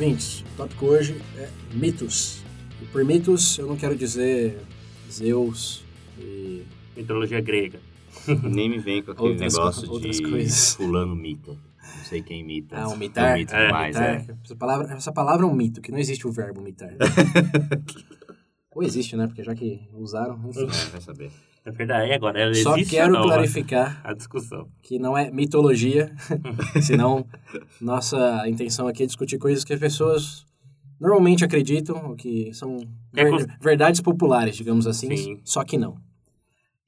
ouvintes, o tópico hoje é mitos. E por mitos, eu não quero dizer Zeus e... Mitologia grega. Nem me vem com aquele Outras negócio co- outras de coisas. fulano mita. Não sei quem imita. Ah, um mitar? Eu imito É, demais, Mitar, é. Essa, palavra, essa palavra é um mito, que não existe o verbo mitar. Ou existe, né? Porque já que usaram, enfim. É, vai saber. É verdade, agora ela Só existe quero não? clarificar A discussão. que não é mitologia, senão nossa intenção aqui é discutir coisas que as pessoas normalmente acreditam, ou que são É ver- cons- verdades populares, digamos assim, Sim. só que não.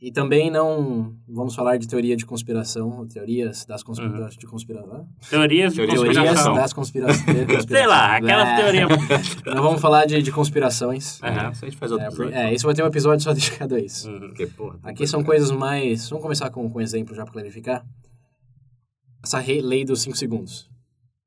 E também não vamos falar de teoria de conspiração, teorias das conspira Uhum. de conspiração. Teorias de Teorias Teorias conspiração. das conspirações. Sei lá, aquelas É. teorias... Não vamos falar de, de conspirações. Aham. Isso a gente faz outro É, episódio. é, isso vai ter um episódio só dedicado a isso. Uhum. Porque, porra, Aqui são coisas mais. Vamos começar com, com um exemplo já para clarificar. Essa re- lei dos 5 segundos.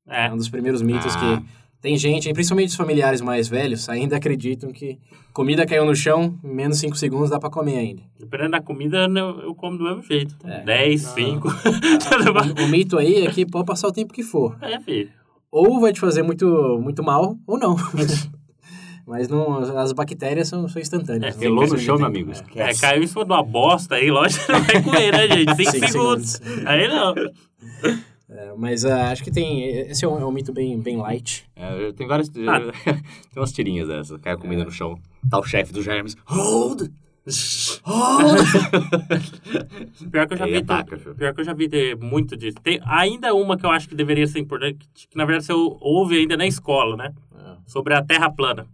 É. É. um dos primeiros mitos Ah. que tem gente, principalmente os familiares mais velhos, ainda acreditam que comida caiu no chão, em menos 5 segundos dá para comer ainda. Dependendo da comida, eu eu como do mesmo jeito. É. 10, Não. 5. O, o mito aí é que pode passar o tempo que for. é, filho. Ou vai te fazer muito, muito mal, ou não. Mas não, as bactérias são, são instantâneas. É, né? Relou no chão, meu amigo. é. É, caiu em cima de uma bosta aí, lógico que não vai comer, né, gente? 5 Cinco segundos. segundos. Aí não. É, mas ah, acho que tem. Esse é um, é um mito bem, bem light. É, tenho várias... Ah. tem umas tirinhas dessas. Cai a comida no chão. Tá o chefe do Germes. Hold! Hold! Pior que eu já vi. ataca, pior que eu já vi muito disso. Tem ainda uma que eu acho que deveria ser importante, que na verdade você ouve ainda na escola, né? Ah, Sobre a Terra plana.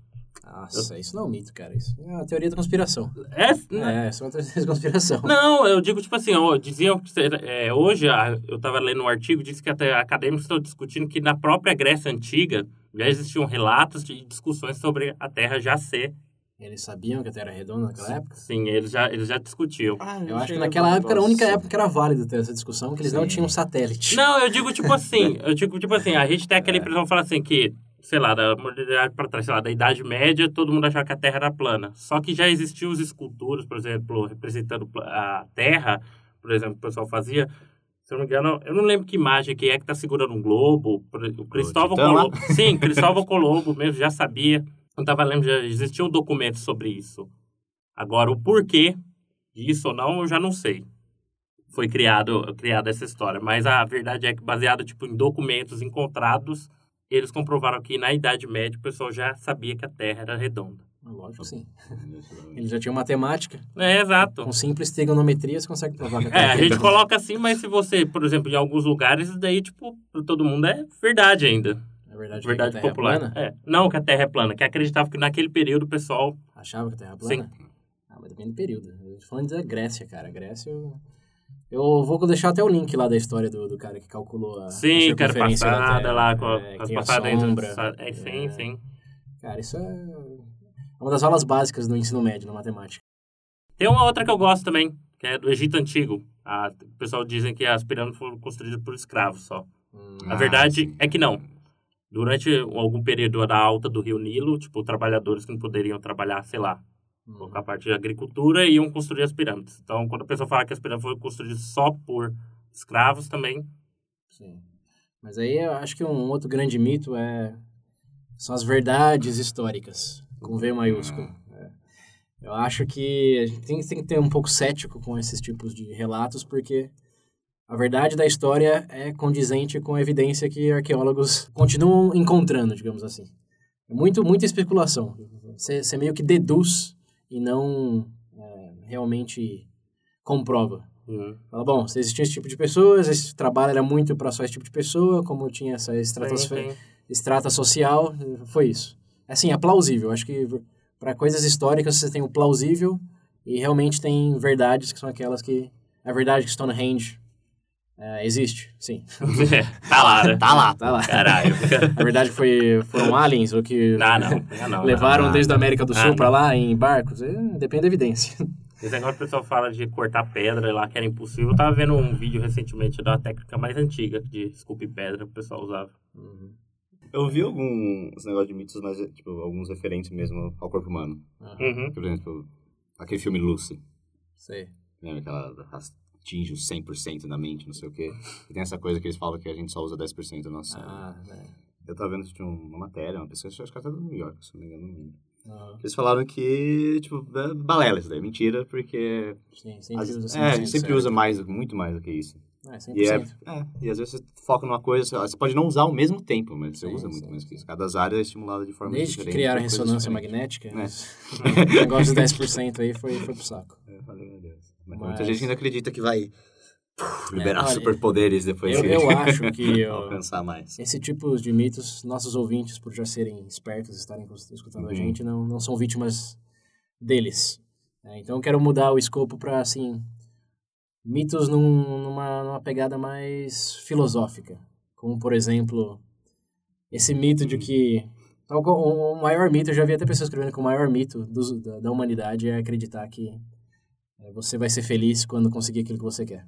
Nossa, isso não é um mito, cara. Isso é uma teoria da conspiração. É, É, isso é uma teoria da conspiração. Não, eu digo, tipo assim, ó, diziam que é, hoje, a- eu estava lendo um artigo, disse que até acadêmicos estão discutindo que na própria Grécia Antiga já existiam relatos de discussões sobre a Terra já ser. Eles sabiam que a Terra era redonda naquela época? Sim, eles já, eles já discutiam. Eu acho que naquela época era a única época que era válido ter essa discussão, que eles não Sim. tinham satélite. Não, eu digo tipo assim, eu digo tipo assim, a gente tem aquela impressão, fala assim, que, sei lá, da modernidade para trás, sei lá, da Idade Média, todo mundo achava que a Terra era plana. Só que já existiam as esculturas, por exemplo, representando a Terra, por exemplo, que o pessoal fazia. Se eu não me engano, eu não lembro que imagem que é que tá segurando um globo. O Cristóvão? Colombo. Sim, Cristóvão Colombo mesmo já sabia. Eu tava lembrando, já existiam documentos sobre isso. Agora, o porquê disso ou não, eu já não sei foi criado, criada essa história. Mas a verdade é que, baseado tipo, em documentos encontrados, eles comprovaram que na Idade Média o pessoal já sabia que a Terra era redonda. Lógico que sim. Eles já tinham matemática. É, exato. Com simples trigonometria você consegue provar que a Terra É, a é gente coloca assim, mas se você, por exemplo, em alguns lugares, isso daí, tipo, pra todo mundo é verdade ainda. É verdade, que Verdade a Terra popular. é plana? É. Não que a Terra é plana, que acreditava que naquele período o pessoal. Achava que a Terra era plana? Ah, mas depende do período. Eu tô falando da Grécia, cara. Grécia, eu... Eu vou deixar até o link lá da história do, do cara que calculou a, Sim, a que era circunferência da passada Terra. lá, com, É, as passadas entre É, sim, É. sim. Cara, isso é uma das aulas básicas do ensino médio na matemática. Tem uma outra que eu gosto também, que é do Egito Antigo. A, o pessoal dizem que as pirâmides foram construídas por escravos só. Hum, A Ah, verdade sim. é que não. Durante algum período da alta do rio Nilo, tipo, trabalhadores que não poderiam trabalhar, sei lá, hum. com a parte de agricultura, iam construir as pirâmides. Então, quando a pessoa fala que as pirâmides foram construídas só por escravos, também. Sim. Mas aí eu acho que um outro grande mito é são as verdades históricas, com V maiúsculo. É. Eu acho que a gente tem, tem que ter um pouco cético com esses tipos de relatos, porque a verdade da história é condizente com a evidência que arqueólogos continuam encontrando, digamos assim. É muito, muita especulação. Você meio que deduz e não é, realmente comprova. Hum, Fala, bom, se existia esse tipo de pessoas, esse trabalho era muito para só esse tipo de pessoa, como tinha essa estratosfera, estrata social, foi isso. Assim, é plausível. Acho que para coisas históricas você tem o plausível e realmente tem verdades que são aquelas que... A verdade que Stonehenge É, existe, sim. tá lá, né? Tá lá. Tá lá. Caralho. Na verdade, foi, foram aliens o que Ah, não. Não, levaram não. desde a América do Ah, Sul não. pra lá em barcos. É, depende da evidência. Esse negócio que o pessoal fala de cortar pedra lá, que era impossível. Eu tava vendo um vídeo recentemente da técnica mais antiga de esculpir pedra que o pessoal usava. Eu vi alguns negócios de mitos, mas, tipo, alguns referentes mesmo ao corpo humano. Uhum. Por exemplo, aquele filme Lucy. Sei. Lembra que ela atinge os 100% da mente, não sei o quê. E tem essa coisa que eles falam que a gente só usa 10% da nossa. Ah, é. Eu tava vendo tinha uma matéria, uma pessoa, acho que até do New York, se não me engano. não lembro. Aham. Eles falaram que, tipo, é balela isso daí, mentira, porque... Sim, sempre as- usa é, a 100% gente sempre usa mais, muito mais do que isso. É, 100%. E, é, é, e às vezes você foca numa coisa, você pode não usar ao mesmo tempo, mas você Sim, usa muito sim, mais que isso. Cada área é estimulada de forma Desde que diferente. criaram a por coisas ressonância magnética, É. mas o negócio de 10% aí foi, foi pro saco. É, valeu, meu Deus. Mas, muita gente ainda acredita que vai puf, liberar olha, superpoderes depois Eu, que eu acho que alcançar mais. esse tipo de mitos, nossos ouvintes, por já serem espertos, estarem escutando a Uhum. gente, não, não são vítimas deles. É, então eu quero mudar o escopo para, assim, mitos num- numa, numa pegada mais filosófica. Como, por exemplo, esse mito de que... O maior mito, eu já vi até pessoas escrevendo que o maior mito dos- da, da humanidade é acreditar que é, você vai ser feliz quando conseguir aquilo que você quer.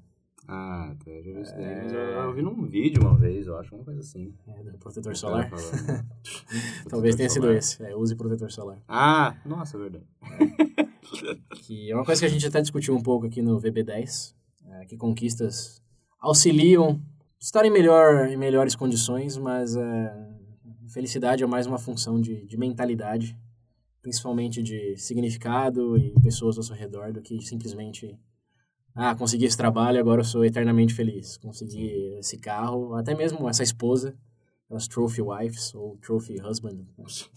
Ah, tá, eu já vi isso daí. É. Mas eu, eu vi num vídeo uma vez, eu acho, uma coisa assim. É, do protetor solar. falando. Talvez tenha sido Solar. esse. É, use protetor solar. Ah, nossa, é verdade. Que é uma coisa que a gente até discutiu um pouco aqui no VB10, é, que conquistas auxiliam estar em, melhor, em melhores condições, mas é, felicidade é mais uma função de, de mentalidade, principalmente de significado e pessoas ao seu redor, do que simplesmente, ah, consegui esse trabalho, agora eu sou eternamente feliz. Consegui esse carro, até mesmo essa esposa, as trophy wives ou trophy husband.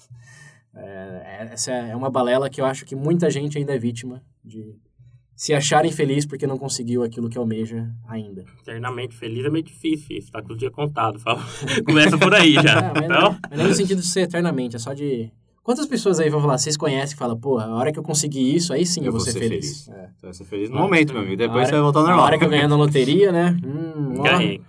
É, essa é uma balela que eu acho que muita gente ainda é vítima de se acharem feliz porque não conseguiu aquilo que almeja ainda. Eternamente feliz é meio difícil, isso tá com o dia contado. Fala. Começa por aí já. Ah, mas, então, não, mas não no sentido de ser eternamente, é só de... Quantas pessoas aí vão falar, vocês conhecem e falam, porra, a hora que eu conseguir isso, aí sim eu, vou ser feliz. É. Você vai ser feliz no Ah, momento, meu amigo. A Depois hora- você vai voltar ao A normal. hora que eu ganhar na loteria, né? Hum, ó, ganhei.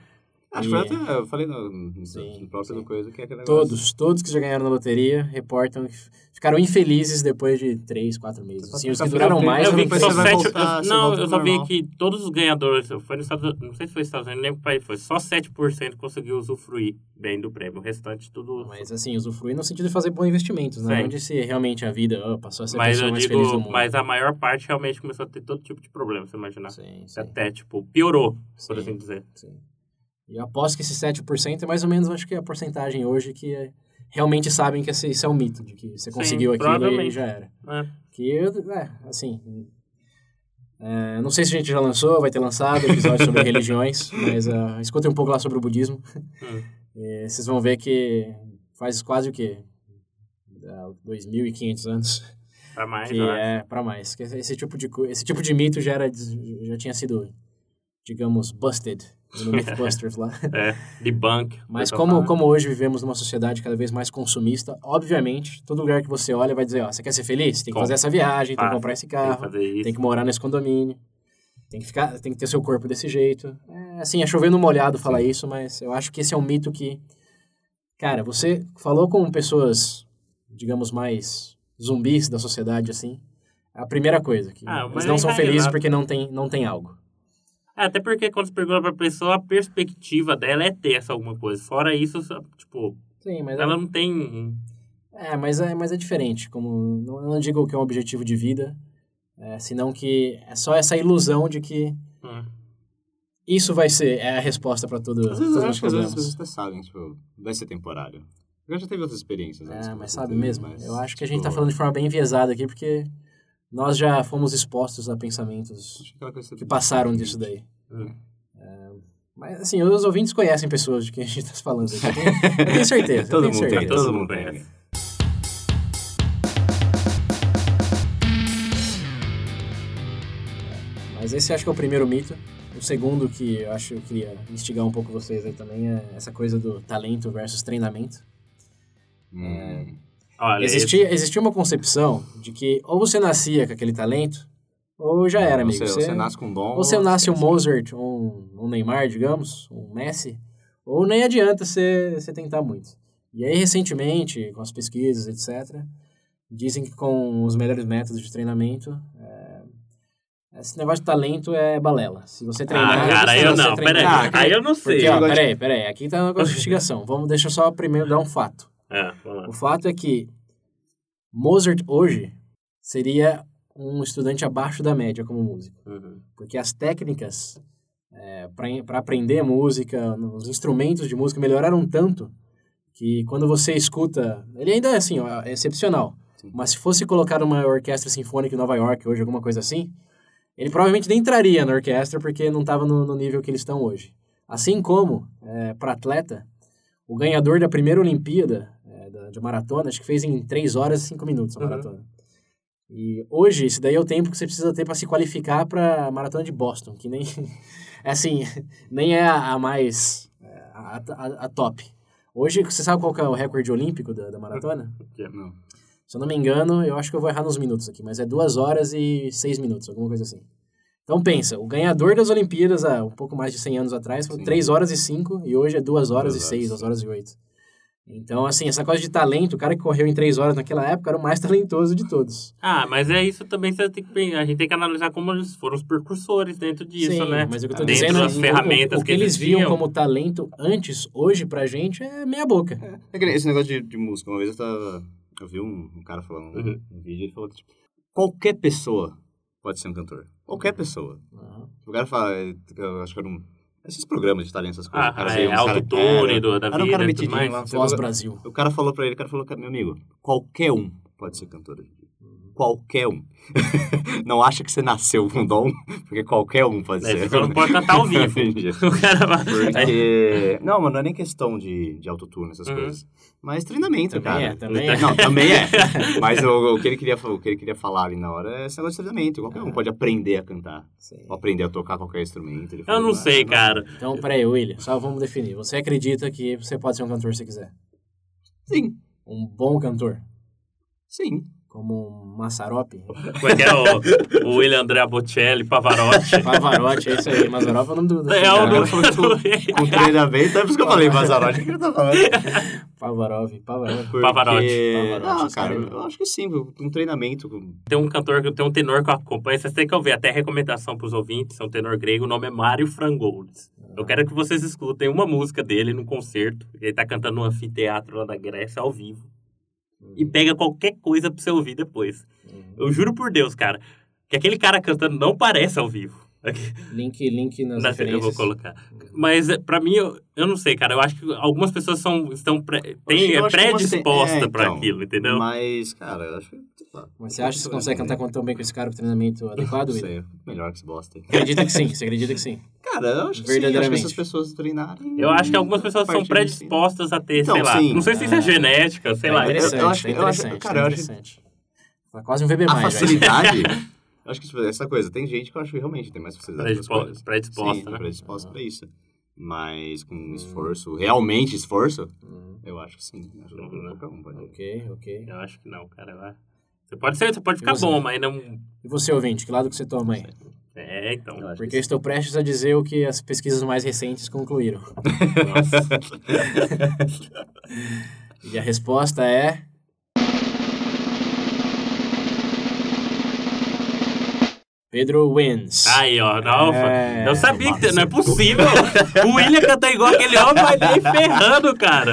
Acho que E- até, eu falei no, no, Sim, no próprio sim. coisa que é aquele negócio. Todos, todos que já ganharam na loteria reportam que ficaram infelizes depois de três, quatro meses. Você pode os que duraram mais... eu vi que só sete. voltar, eu- não, eu só vi normal. que todos os ganhadores. Foi nos Estados não sei se foi nos Estados Unidos, lembro que país foi. Só 7% conseguiu usufruir bem do prêmio. O restante tudo. Mas assim, usufruir no sentido de fazer bons investimentos, né? Sim. Onde se realmente a vida ó, passou a ser a Mas pessoa eu mais feliz do digo, mundo. mas a maior parte realmente começou a ter todo tipo de problema, você imaginar. Sim, sim, Até, tipo, piorou, por Sim. assim dizer. sim. E eu aposto que esse 7% é mais ou menos, acho que é a porcentagem hoje que é- realmente sabem que esse, isso é um mito, de que você Sim, conseguiu aquilo e já era. É. Que, é, assim... é, não sei se a gente já lançou, vai ter lançado episódio sobre religiões, mas uh, escutem um pouco lá sobre o budismo. Hum. E vocês vão ver que faz quase o quê? Ah, 2.500 anos Pra mais, que é para mais. Que esse tipo de esse tipo de mito já era já tinha sido digamos busted no Mythbusters lá. É, debunk. Mas como como hoje vivemos numa sociedade cada vez mais consumista, obviamente, todo lugar que você olha vai dizer, ó, você quer ser feliz? Tem que Com- fazer essa viagem, tem que comprar esse Tem que carro, fazer isso. tem que morar nesse condomínio. Tem que ficar, tem que ter seu corpo desse jeito. É, assim, é chovendo molhado falar isso, mas eu acho que esse é um mito que cara, você falou com pessoas, digamos mais zumbis da sociedade assim, é a primeira coisa que Ah, eles não são felizes enraizado. porque não tem não tem algo. É, até porque quando você pergunta pra pessoa, a perspectiva dela é ter essa alguma coisa. Fora isso, só, tipo, Sim, mas ela não tem. É, mas é, mas é diferente. Como, não, eu não digo que é um objetivo de vida, é, senão que é só essa ilusão de que Hum. isso vai ser é a resposta para tudo, Às vezes, eu acho que às vezes as pessoas até sabem, tipo, vai ser temporário. Eu já teve outras experiências. É, mas sabe mesmo? mas, Eu acho que a gente tipo, tá falando de forma bem enviesada aqui, porque nós já fomos expostos a pensamentos que que passaram disso daí. Hum. Mas, assim, os ouvintes conhecem pessoas de quem a gente tá falando aqui. Eu tenho, eu tenho certeza. Todo tenho mundo certeza. tem, Todo mundo tem. Mas esse acho que é o primeiro mito. O segundo que eu acho que eu queria instigar um pouco vocês aí também é essa coisa do talento versus treinamento. Hum. Olha, Existia, existia uma concepção de que ou você nascia com aquele talento, ou já era, amigo. Você, Você, nasce com dom. ou você nasce um. Mozart, um, um Neymar, digamos, um Messi, ou nem adianta você, você tentar muito. E aí, recentemente, com as pesquisas, etc., dizem que com os melhores métodos de treinamento, é, esse negócio de talento é balela. Se você treinar... Ah, cara, eu não. treinar- Peraí. Ah, Aí eu não sei. Porque, ó, peraí, peraí, aqui tá uma investigação. Vamos, deixa eu só primeiro dar um fato. É. O fato é que Mozart hoje seria um estudante abaixo da média como músico. Uhum. Porque as técnicas para aprender música, os instrumentos de música melhoraram tanto que quando você escuta. Ele ainda é assim, ó, é excepcional. Sim. Mas se fosse colocar numa orquestra sinfônica em Nova York hoje, alguma coisa assim, ele provavelmente nem entraria na orquestra porque não estava no, no nível que eles estão hoje. Assim como, para atleta, o ganhador da primeira Olimpíada é, da, de maratona, acho que fez em 3 horas e 5 minutos a Uhum. maratona. E hoje, esse daí é o tempo que você precisa ter para se qualificar para a maratona de Boston, que nem é assim, nem é a, a mais é, a, a, a top. Hoje, você sabe qual é o recorde olímpico da, da maratona? Não. Se eu não me engano, eu acho que eu vou errar nos minutos aqui, mas é 2 horas e 6 minutos, alguma coisa assim. Então pensa, o ganhador das Olimpíadas há um pouco mais de 100 anos atrás foi Sim. 3 horas e 5 e hoje é 2 horas Duas e 6, horas. 2 horas e 8. Então, assim, essa coisa de talento, o cara que correu em 3 horas naquela época era o mais talentoso de todos. Ah, mas é isso também, você tem que, a gente tem que analisar como eles foram os precursores dentro disso, Sim, né? mas o que eu tô dentro dizendo das o- ferramentas o, o que, eles existiam. viam como talento antes, hoje pra gente é meia boca. É que nem esse negócio de, de música. Uma vez eu tava. Eu vi um, um cara falando Uhum. um vídeo, ele falou que tipo, qualquer pessoa pode ser um cantor. Qualquer pessoa. Aham. O cara fala, eu acho que era um. Esses programas de talento, essas coisas. Ah, o cara é, veio, um cara- autotune era- do- da era um vida cara e tudo metidinho mais. lá. Voz falou- Brasil. O cara falou pra ele, o cara falou, meu amigo, qualquer um pode ser cantor. hoje em dia. Qualquer um. não acha que você nasceu com dom, porque qualquer um pode É, ser. você não pode cantar ao vivo. O cara vai... Porque. Não, mano, não é nem questão de, de autotune, essas Uhum. coisas. Mas treinamento, Também cara. é, também é. Não, também é. Mas o, o que ele queria, o que ele queria falar ali na hora é esse negócio de treinamento. Qualquer um pode aprender a cantar. Sim. Ou aprender a tocar qualquer instrumento. Ele Eu não "Ah, sei, cara. Então, peraí, William, só vamos definir. Você acredita que você pode ser um cantor se quiser? Sim, Um bom cantor? sim. Como um Massarope? Como é que é o, o William Andrea Bocelli, Pavarotti? Pavarotti, é isso aí. Mazzaropi é o nome do... do É filho, o né? do... Com treinamento, é por isso que eu falei Mazzarotti. O que ele tá falando? Pavarotti, Pavarotti. Porque... Pavarotti. Não, cara, eu acho que sim. Um treinamento. Tem um cantor, tem um tenor que eu acompanho, vocês têm que ouvir, até recomendação pros ouvintes, é um tenor grego, o nome é Mário Frangoulis. Eu quero que vocês escutem uma música dele num concerto, ele tá cantando no anfiteatro lá da Grécia, ao vivo. E pega qualquer coisa pra você ouvir depois. Eu juro por Deus, cara, que aquele cara cantando não parece ao vivo. Link, link nas Na- referências. eu vou colocar. Mas é, pra mim, eu, eu não sei, cara. Eu acho que algumas pessoas são, estão pré, tem, Eu é umas tem- predisposta é, pra então, aquilo, entendeu? Mas, cara, eu acho que. lá, Mas você acha que você consegue cantar com- tão bem com esse cara com treinamento adequado, Não William? sei, melhor que esse bosta. Acredita que sim, você acredita que sim. Cara, eu acho que sim. Acho que Verdadeiramente. essas pessoas treinarem. Eu acho que algumas pessoas são predispostas a ter, Então, sei lá. sim. Não sei se isso é É. genética, sei Tá lá. interessante, eu acho tá que- eu acho- interessante, cara, tá eu acho- interessante. Tá quase um VB+. A velho. facilidade. Acho que tipo, essa coisa, tem gente que eu acho que realmente tem mais facilidade. com as Predispo- coisas. predisposta, Sim, né? predisposta pra isso. Mas com Hum. esforço, realmente esforço, Hum, eu acho que sim. Acho que Uhum. qualquer um pode. ok, ok. Eu acho que não, cara. acho- Você pode ser, você pode ficar você? bom, mas não. E você, ouvinte, que lado que você toma aí? É, então. Eu Porque que eu estou prestes a dizer o que as pesquisas mais recentes concluíram. Nossa. E a resposta é... Pedro wins. Aí, ó. Não, É, eu sabia que não é possível. o William cantar igual aquele homem, vai nem ferrando, cara.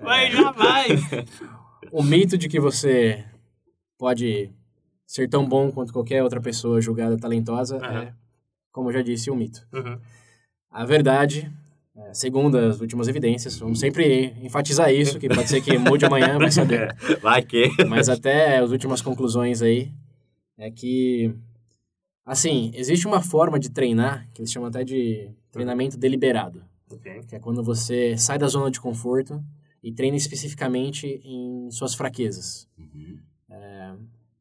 Vai jamais. O mito de que você pode ser tão bom quanto qualquer outra pessoa julgada talentosa Aham. é, como eu já disse, um mito. Uhum. A verdade, é, segundo as últimas evidências, vamos sempre enfatizar isso, que pode ser que mude amanhã, vai saber. Vai que. Mas até as últimas conclusões aí é que, assim, existe uma forma de treinar, que eles chamam até de treinamento deliberado, Ok. que é quando você sai da zona de conforto e treina especificamente em suas fraquezas. Uhum.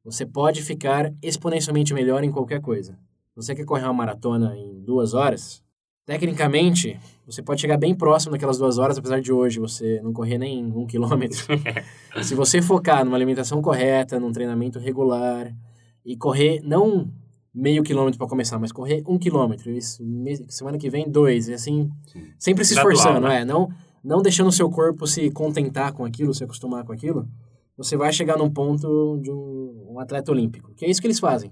Você pode ficar exponencialmente melhor em qualquer coisa. Você quer correr uma maratona em duas horas? Tecnicamente, você pode chegar bem próximo daquelas duas horas, apesar de hoje você não correr nem um quilômetro. Se você focar numa alimentação correta, num treinamento regular e correr não meio quilômetro para começar, mas correr um quilômetro, isso, semana que vem dois, e assim, Sim. sempre se Gradual, esforçando, né? é, não, não deixando o seu corpo se contentar com aquilo, se acostumar com aquilo, você vai chegar num ponto de um, um atleta olímpico, que é isso que eles fazem.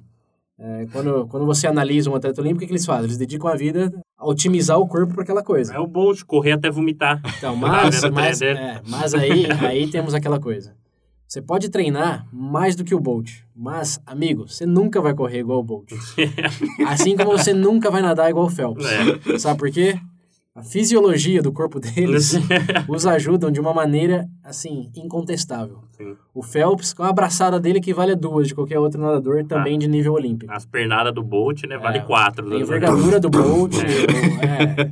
É, quando, quando você analisa um atleta olímpico, o que eles fazem? Eles dedicam a vida a otimizar o corpo para aquela coisa. É o Bolt, correr até vomitar. Então, mas, mas, é, mas aí, aí temos aquela coisa. Você pode treinar mais do que o Bolt, mas, amigo, você nunca vai correr igual o Bolt. Assim como você nunca vai nadar igual o Phelps. É. Sabe por quê? A fisiologia do corpo deles os ajudam de uma maneira, assim, incontestável. Sim. O Phelps, com a abraçada dele que vale duas de qualquer outro nadador, também de nível olímpico. As pernadas do Bolt, né? Vale É, quatro. A do- envergadura do Bolt, o- é,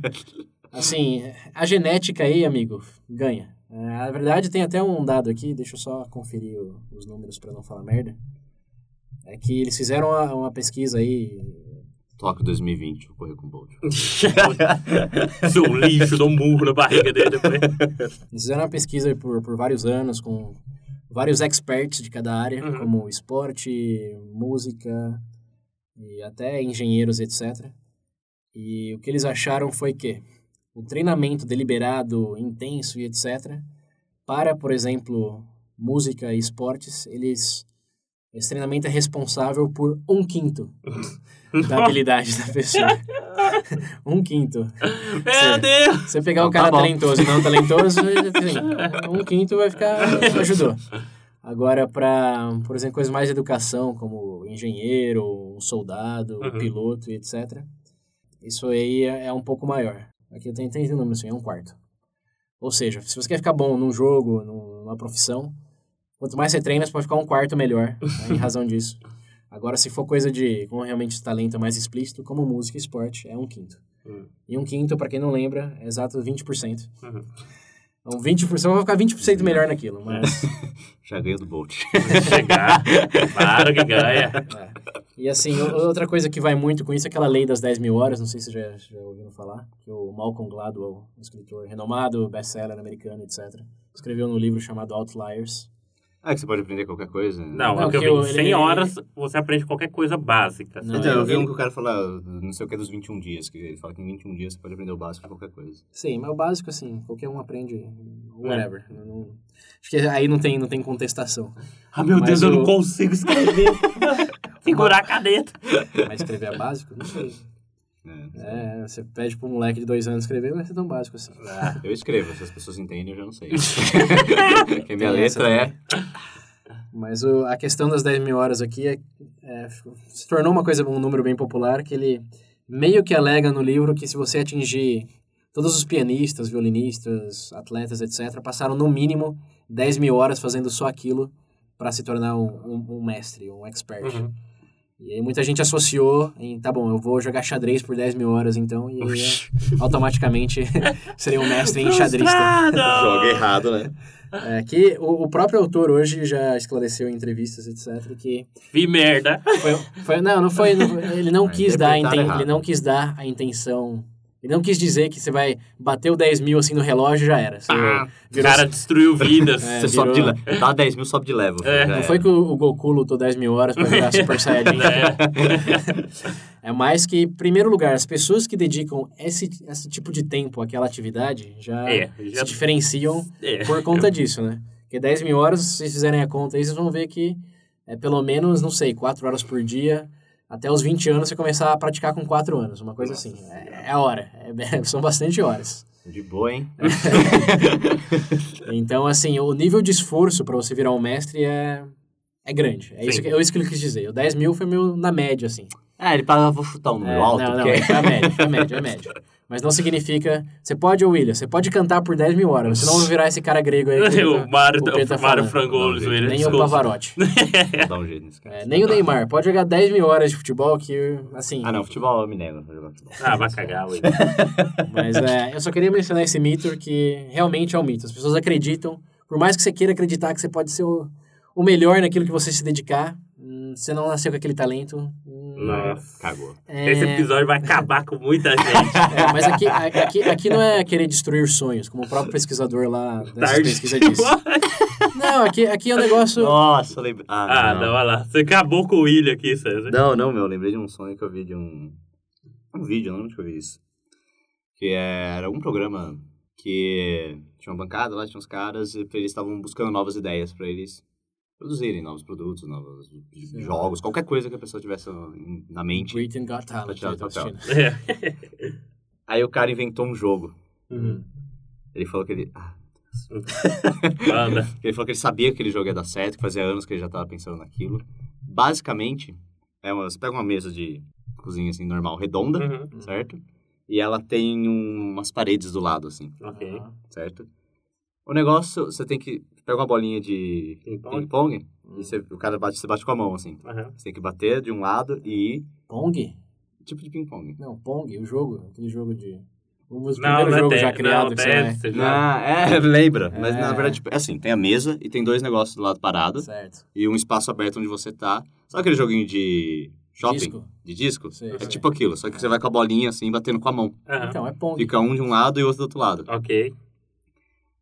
assim, a genética aí, amigo, ganha. É, na verdade, tem até um dado aqui, deixa eu só conferir os números para não falar merda. É que eles fizeram uma, uma pesquisa aí. Tóquio 2020, vou correr com o Bolt. Seu lixo, dá um murro na barriga dele depois. Eles fizeram uma pesquisa por, por vários anos com vários experts de cada área, Uhum. como esporte, música e até engenheiros, etc. E o que eles acharam foi que o treinamento deliberado, intenso e etc. Para, por exemplo, música e esportes, eles esse treinamento é responsável por um quinto da habilidade da pessoa. um quinto. Meu Deus! Se você pegar o tá cara bom. talentoso e não talentoso, assim, um quinto vai ficar. ajudou. Agora, para, por exemplo, coisas mais de educação, como engenheiro, soldado, um Uhum. piloto e etc., isso aí é, é um pouco maior. Aqui eu tenho 30 números, assim, é um quarto. Ou seja, se você quer ficar bom num jogo, num- numa profissão, quanto mais você treina, você pode ficar um quarto melhor, né, em razão disso. Agora, se for coisa de, como realmente talento é mais explícito, como música e esporte, é um quinto. Hum. E um quinto, para quem não lembra, é exato 20%. Uhum. Então, 20%, vai ficar 20% melhor naquilo, mas... Já ganhei do Bolt. Chegar, claro que ganha. é. E assim, outra coisa que vai muito com isso é aquela lei das 10 mil horas, não sei se já, já ouviram falar, que o Malcolm Gladwell, um escritor renomado, best-seller americano, etc., escreveu no livro chamado Outliers. Ah, que você pode aprender qualquer coisa. né? Não, Não, é o que eu vi. Em 100 ele- horas você aprende qualquer coisa básica. Não, Então, eu vi ele- um que o cara fala, não sei o que, é dos 21 dias, que ele fala que em 21 dias você pode aprender o básico de qualquer coisa. Sim, mas o básico, assim, qualquer um aprende, whatever. Não- não- acho que aí não tem, não tem contestação. Ah, meu Mas Deus, eu não o- consigo escrever. Segurar a caneta. Mas escrever é básico? Não sei. É. É, você pede pro moleque de dois anos escrever, não ser tão básico assim. Eu escrevo, se as pessoas entendem, eu já não sei. Porque minha Tem letra é... Mas o- a questão das 10 mil horas aqui é, é- se tornou uma coisa, um número bem popular, que ele meio que alega no livro que se você atingir todos os pianistas, violinistas, atletas, etc., passaram no mínimo 10 mil horas fazendo só aquilo para se tornar um, um- um mestre, um expert. Uhum. E aí muita gente associou em, tá bom, eu vou jogar xadrez por 10 mil horas então, e aí automaticamente seria um mestre em xadrista. Joga errado, né? É, que o, o próprio autor hoje já esclareceu em entrevistas, etc., que Vi merda. foi, foi- não, não foi, não- ele não quis dar, errado. ele não quis dar a intenção, ele não quis dizer que você vai bater o 10 mil assim no relógio já era. Você Ah, o virou- cara destruiu vidas. É, Você sobe de virou- level. Dá 10 mil, sobe de level. É, não foi que o, o Goku lutou 10 mil horas pra virar Super Saiyajin. É. É mais que, em primeiro lugar, as pessoas que dedicam esse, esse tipo de tempo àquela atividade já, É, já- se diferenciam É. por conta disso, né? Porque 10 mil horas, se vocês fizerem a conta aí, vocês vão ver que é pelo menos, não sei, 4 horas por dia. Até os 20 anos você começar a praticar com 4 anos, uma coisa assim. É, é hora. É- são bastante horas. De boa, hein? Então, assim, o nível de esforço para você virar um mestre é, é grande. É isso, que, é isso que ele quis dizer. O 10 mil foi meu na média, assim. Ah, ele fala, vou chutar um número É, alto, não, não, é a média, é a média, é a média. Mas não significa... Você pode, ô William, você pode cantar por 10 mil horas, senão eu vou virar esse cara grego aí. que o Mário, tá o Mário falando. Frangolo, Não, ele Nem o. Pavarotti. Vou dar um jeito nesse cara. É, nem o Neymar. Pode jogar 10 mil horas de futebol que, assim... Ah, não, futebol eu me nego. Ah, vai cagar, Will. Mas é, eu só queria mencionar esse mito que realmente é um mito. As pessoas acreditam, por mais que você queira acreditar que você pode ser o, o melhor naquilo que você se dedicar, hum, você não nasceu com aquele talento, Nossa. Cagou. É, Esse episódio vai acabar com muita gente. é, mas aqui, aqui, aqui não é querer destruir sonhos, como o próprio pesquisador lá Tarde pesquisa disse. Não, aqui, aqui é um negócio... Nossa, lembrei. Ah, não, olha lá. Você acabou com o William aqui, César. Não, não, meu. eu Lembrei de um sonho que eu vi de um. Um vídeo, não lembro onde que eu vi isso. Que era um programa que tinha uma bancada lá, tinha uns caras, e eles estavam buscando novas ideias pra eles produzirem novos produtos, novos jogos, qualquer coisa que a pessoa tivesse na mente. Britain Got Talent. Aí o cara inventou um jogo. Uhum. Ele falou que ele. ah, Manda. Ele falou que ele sabia que aquele jogo ia dar certo, que fazia anos que ele já tava pensando naquilo. Basicamente, é uma, você pega uma mesa de cozinha assim, normal, redonda, Uhum. certo? E ela tem um- umas paredes do lado, assim, Ok. Ah, certo? O negócio, você tem que pegar uma bolinha de Ping-pong? ping-pong e você, o cara bate, você bate com a mão, assim. Aham. Você tem que bater de um lado e Pong? tipo de ping-pong. Não, Pong, o jogo, aquele jogo de... Um dos Não, primeiros não é jogos te- já criado não, você já. Ah, é, lembra. Mas É. na verdade, tipo, é assim, tem a mesa e tem dois negócios do lado parado Certo. e um espaço aberto onde você tá. Sabe aquele joguinho de shopping? Disco. De disco? Sei, é sei. tipo aquilo, só que você vai com a bolinha assim, batendo com a mão. Aham. Então, é Pong. Fica um de um lado e outro do outro lado. Ok.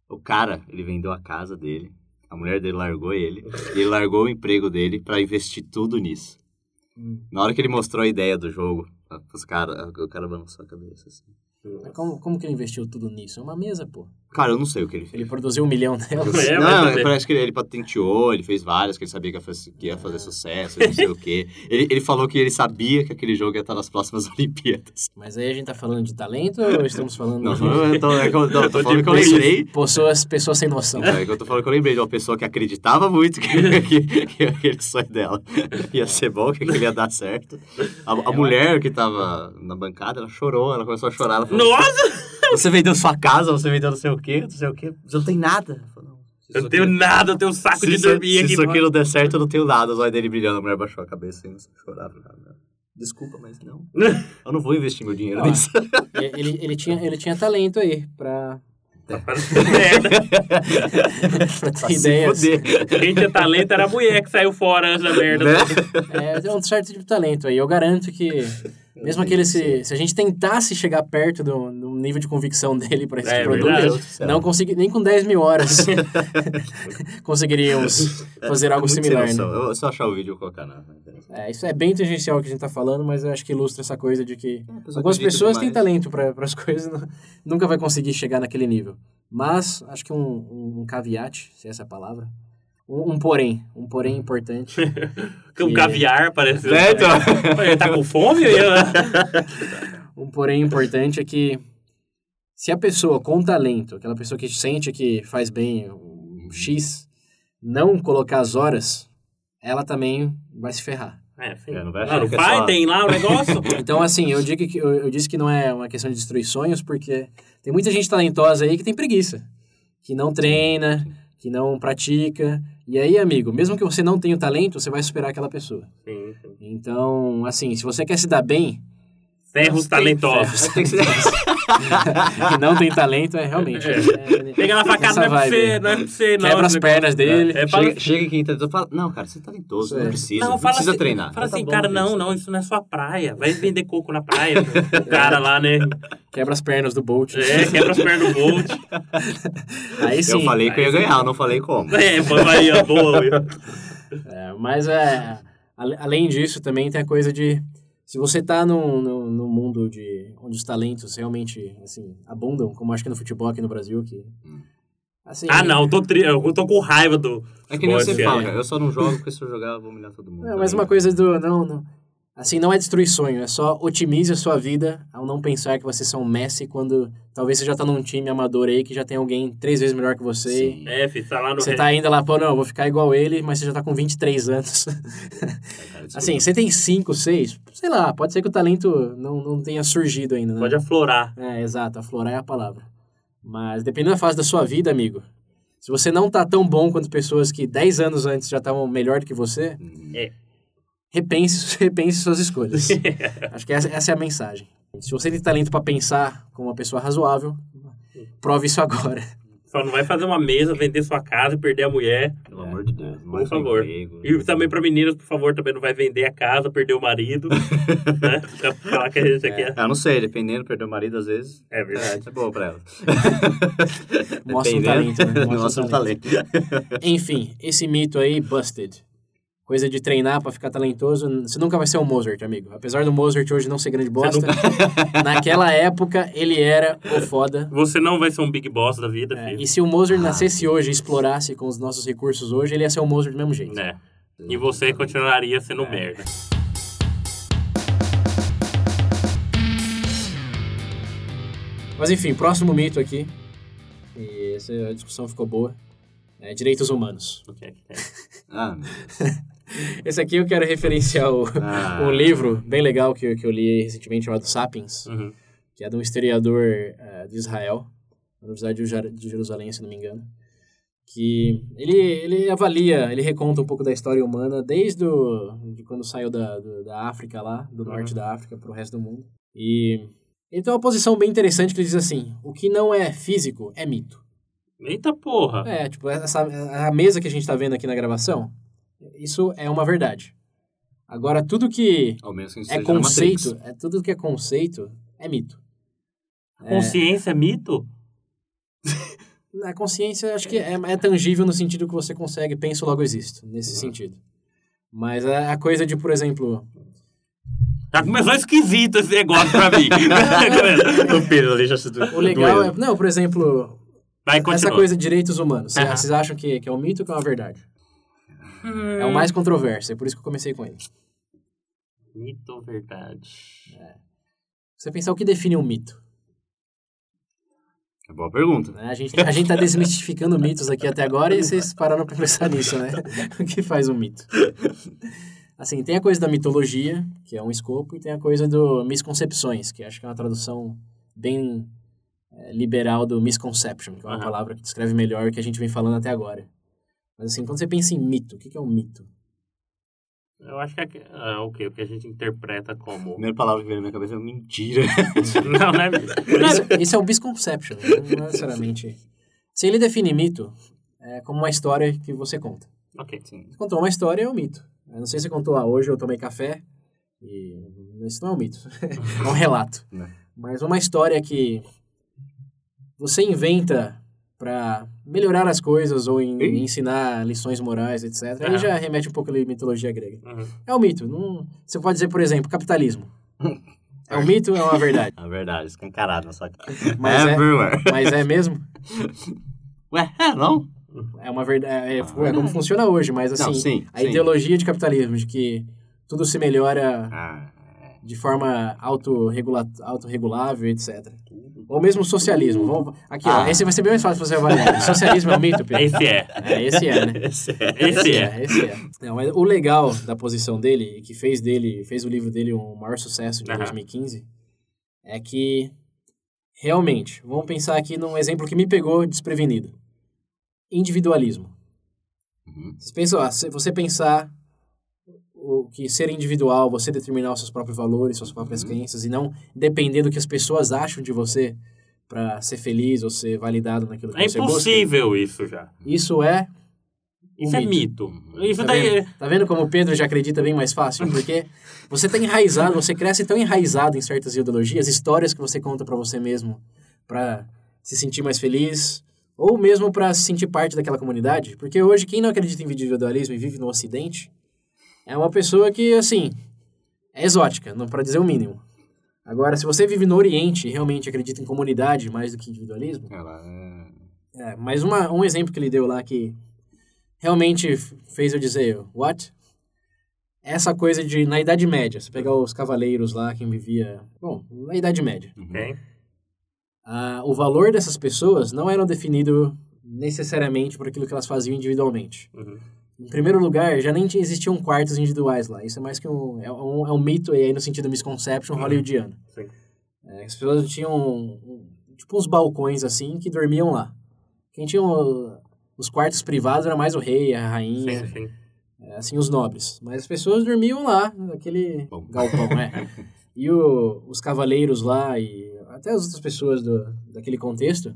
O cara, ele vendeu a casa dele, a mulher dele largou ele, e ele largou o emprego dele pra investir tudo nisso. Hum. Na hora que ele mostrou a ideia do jogo, os cara, o cara balançou a cabeça assim. Mas Como, como que ele investiu tudo nisso? É uma mesa, pô. Cara, eu não sei o que ele fez. Ele produziu um milhão delas. É, não, mas também- parece que ele, ele patenteou, ele fez várias, que ele sabia que ia fazer, que ia fazer sucesso, não sei o quê. Ele, ele falou que ele sabia que aquele jogo ia estar nas próximas Olimpíadas. Mas aí a gente tá falando de talento ou estamos falando Não, de eu tô, é eu, não, eu tô Eu tô falando de que eu lembrei. pessoas, pessoas sem noção? É que eu tô falando que eu lembrei de uma pessoa que acreditava muito que, que, que aquele sonho dela ia ser bom, que aquilo ia dar certo. A, a mulher que tava na bancada, ela chorou, ela começou a chorar. Ela falou, Nossa! Você vendeu sua casa, você vendeu não sei o quê, não sei o quê. Você não tem nada. Não, se Eu não tenho aqui- nada, eu tenho um saco Se, de dormir se aqui. isso aqui não der certo, eu não tenho nada. Os olhos dele brilhando, a mulher baixou a cabeça e chorava. Cara. Desculpa, mas não. Eu não vou investir meu dinheiro nisso. Ele, ele, tinha, ele tinha talento aí pra, Merda. pra ter Pra se ideias. fuder. Quem tinha talento era a mulher que saiu fora antes da merda. Né? É, tem um certo tipo de talento aí. Eu garanto que, mesmo aquele, se, se a gente tentasse chegar perto do, do nível de convicção dele para esse É produto, verdade. não consegui, nem com 10 mil horas conseguiríamos fazer algo similar. Né? Eu vou só achar o vídeo e colocar na. É, isso é bem tangencial que a gente tá falando, mas eu acho que ilustra essa coisa de que pessoa algumas pessoas têm demais. talento para as coisas não- nunca vai conseguir chegar naquele nível. Mas acho que um, um, um caveat, se essa é a palavra, um, um porém, um porém importante. Que um caviar pareceu. É, então. Ele tá com fome? Eu... Um porém importante é que se a pessoa com talento, aquela pessoa que sente que faz bem um X, não colocar as horas, ela também vai se ferrar. É, sim. É, não vai que é vai, só- tem lá o negócio. Então, assim, eu, digo que, eu, eu disse que não é uma questão de destruir sonhos, porque tem muita gente talentosa aí que tem preguiça, que não treina, que não pratica. E aí, amigo, mesmo que você não tenha o talento, você vai superar aquela pessoa. Sim, sim. Então, assim, se você quer se dar bem Ferros talentosos. Tem que não tem talento, é realmente. é- é- Pega na facada, não é pra você, não é pra você, não. Quebra as pernas dele. É, fala, Chega, chega aqui e fala, não, cara, você é talentoso, Isso não é. precisa, não, não, precisa assim, treinar. Fala Tá assim, bom, cara, não, isso. não, isso não é sua praia. Vai vender coco na praia. o cara lá, né? Quebra as pernas do Bolt. É, quebra as pernas do Bolt. Aí sim. Eu falei que eu ia ganhar, eu não falei como. É, foi aí, ó, boa. É, mas é, além disso, também tem a coisa de. Se você tá num, num, num mundo de, onde os talentos realmente assim, abundam, como acho que no futebol aqui no Brasil, que. Assim, Ah, não, eu tô, tri... eu tô com raiva do. É que nem você fala, cara, eu só não jogo porque se eu jogar eu vou humilhar todo mundo. Não, mas também. uma coisa do. Não, não. Assim, não é destruir sonho, é só otimize a sua vida ao não pensar que você é um Messi quando talvez você já tá num time amador aí que já tem alguém três vezes melhor que você. Sim. É, filho, tá lá no. Você tá ainda lá, pô, não, eu vou ficar igual ele, mas você já tá com 23 anos. É, assim, você tem 5, 6, sei lá, pode ser que o talento não, não tenha surgido ainda, né? Pode aflorar. É, exato, aflorar é a palavra. Mas dependendo da fase da sua vida, amigo, se você não tá tão bom quanto pessoas que 10 anos antes já estavam melhor do que você, Hum. É. repense, repense suas escolhas. Acho que essa, essa é a mensagem. Se você tem talento para pensar como uma pessoa razoável, prove isso agora. Só não vai fazer uma mesa, vender sua casa e perder a mulher. Pelo amor de Deus. Por é favor. emprego. E também pra meninas, por favor, também não vai vender a casa, perder o marido. né? Pra falar que a gente aqui é. Ah, não sei, dependendo, perder o marido às vezes. É verdade. É boa pra ela. Mostra um Dependendo, talento, né? Mostra Mostra um um talento. Enfim, esse mito aí, busted. Coisa de treinar pra ficar talentoso. Você nunca vai ser um Mozart, amigo. Apesar do Mozart hoje não ser grande bosta, naquela época ele era o foda. Você não vai ser um big boss da vida, É, filho. e se o Mozart nascesse hoje e explorasse com os nossos recursos hoje, ele ia ser um Mozart do mesmo jeito. Né? E você continuaria sendo É. merda. Mas enfim, próximo mito aqui. E essa a discussão ficou boa. É direitos humanos. O que é tem? Ah. Esse aqui eu quero referenciar o, Ah. um livro bem legal que, eu- que eu li recentemente chamado Sapiens. Uhum. que é de um historiador eh, de Israel, na Universidade de Jer- de Jerusalém, se não me engano, que ele, ele avalia, ele reconta um pouco da história humana desde o, de quando saiu da, do- da África lá, do norte Uhum. da África para o resto do mundo. E ele tem uma posição bem interessante que ele diz assim, o que não é físico é mito. Eita porra. É, tipo, essa, a mesa que a gente está vendo aqui na gravação, isso é uma verdade. Agora, tudo que Ao menos que é conceito, é tudo que é conceito é mito. Consciência é mito? A consciência, acho que é, é tangível no sentido que você consegue, penso, logo existo, nesse Uhum. sentido. Mas a, a coisa de, por exemplo... Já começou esquisito esse negócio pra mim. O Pedro se O legal é... Não, por exemplo, Vai, essa coisa de direitos humanos. Vocês Aham. vocês acham que, que é um mito ou que é uma verdade? É Hum. o mais controverso, é por isso que eu comecei com ele. Mito ou verdade? Você pensar o que define um mito. É boa pergunta. né? A, gente, a gente tá desmistificando mitos aqui até agora e vocês pararam pra pensar nisso, né? O que faz um mito? Assim, tem a coisa da mitologia, que é um escopo, e tem a coisa do misconcepções, que acho que é uma tradução bem eh, liberal do misconception, que é uma Aham. palavra que descreve melhor o que a gente vem falando até agora. Mas assim, quando você pensa em mito, o que que é um mito? Eu acho que é, é o quê? O que a gente interpreta A como... primeira palavra que veio na minha cabeça é mentira. não, né? Isso, isso é o misconception, não necessariamente. Se ele define mito, é como uma história que você conta. ok. Sim. Você contou uma história, é um mito. Eu não sei se você contou, ah, hoje eu tomei café, e isso não é um mito, é um relato. Né. Mas uma história que você inventa para melhorar as coisas ou em- Ih. ensinar lições morais, etc. Aí já remete um pouco à mitologia grega. Uhum. É um mito. Não... Você pode dizer, por exemplo, capitalismo. É um mito ou é uma verdade? É verdade, escancarado na sua cara. Mas é- Everywhere. Mas é mesmo? Ué, é, não? É uma verdade. É, é como funciona hoje, mas assim, Não, sim, a sim. ideologia de capitalismo, de que tudo se melhora Ah, de forma autorregula autorregulável, etc. Ou mesmo socialismo. Vamos, aqui, ó, Ah. esse vai ser bem mais fácil pra você avaliar. Socialismo é um mito, Pedro? Esse é. É, esse é, né? esse é. Esse é. Esse é. Não, mas o legal da posição dele, e que fez dele, fez o livro dele um maior sucesso de Aham. 2015, é que realmente, vamos pensar aqui num exemplo que me pegou desprevenido. Individualismo. Uhum. Vocês pensam, ah, se você pensar o que ser individual, você determinar os seus próprios valores, suas próprias Uhum. crenças e não depender do que as pessoas acham de você para ser feliz ou ser validado naquilo que É você busca. impossível isso já. Isso é um Isso é mito. Isso Tá daí... vendo? tá vendo como o Pedro já acredita bem mais fácil? Porque você tá enraizado, você cresce tão enraizado em certas ideologias, histórias que você conta pra você mesmo pra se sentir mais feliz ou mesmo pra se sentir parte daquela comunidade. Porque hoje quem não acredita em individualismo e vive no ocidente é uma pessoa que, assim, é exótica, não para dizer o mínimo. Agora, se você vive no Oriente e realmente acredita em comunidade mais do que individualismo, Ela é... é, mas uma, um exemplo que ele deu lá que realmente fez eu dizer, what? Essa coisa de, na Idade Média, você pegar os cavaleiros lá, quem vivia, bom, na Idade Média, Uhum. Ok? ah, o valor dessas pessoas não era definido necessariamente por aquilo que elas faziam individualmente. Uhum. Em primeiro lugar, já nem existiam quartos individuais lá. Isso é mais que um, é um, é um mito, aí no sentido misconception Uhum. hollywoodiano. Sim. É, as pessoas tinham um- tipo uns balcões assim que dormiam lá. Quem tinha o- os quartos privados era mais o rei, a rainha, Sim, sim. é, assim, os nobres. Mas as pessoas dormiam lá, naquele Bom. galpão, né? E o- os cavaleiros lá e até as outras pessoas do, daquele contexto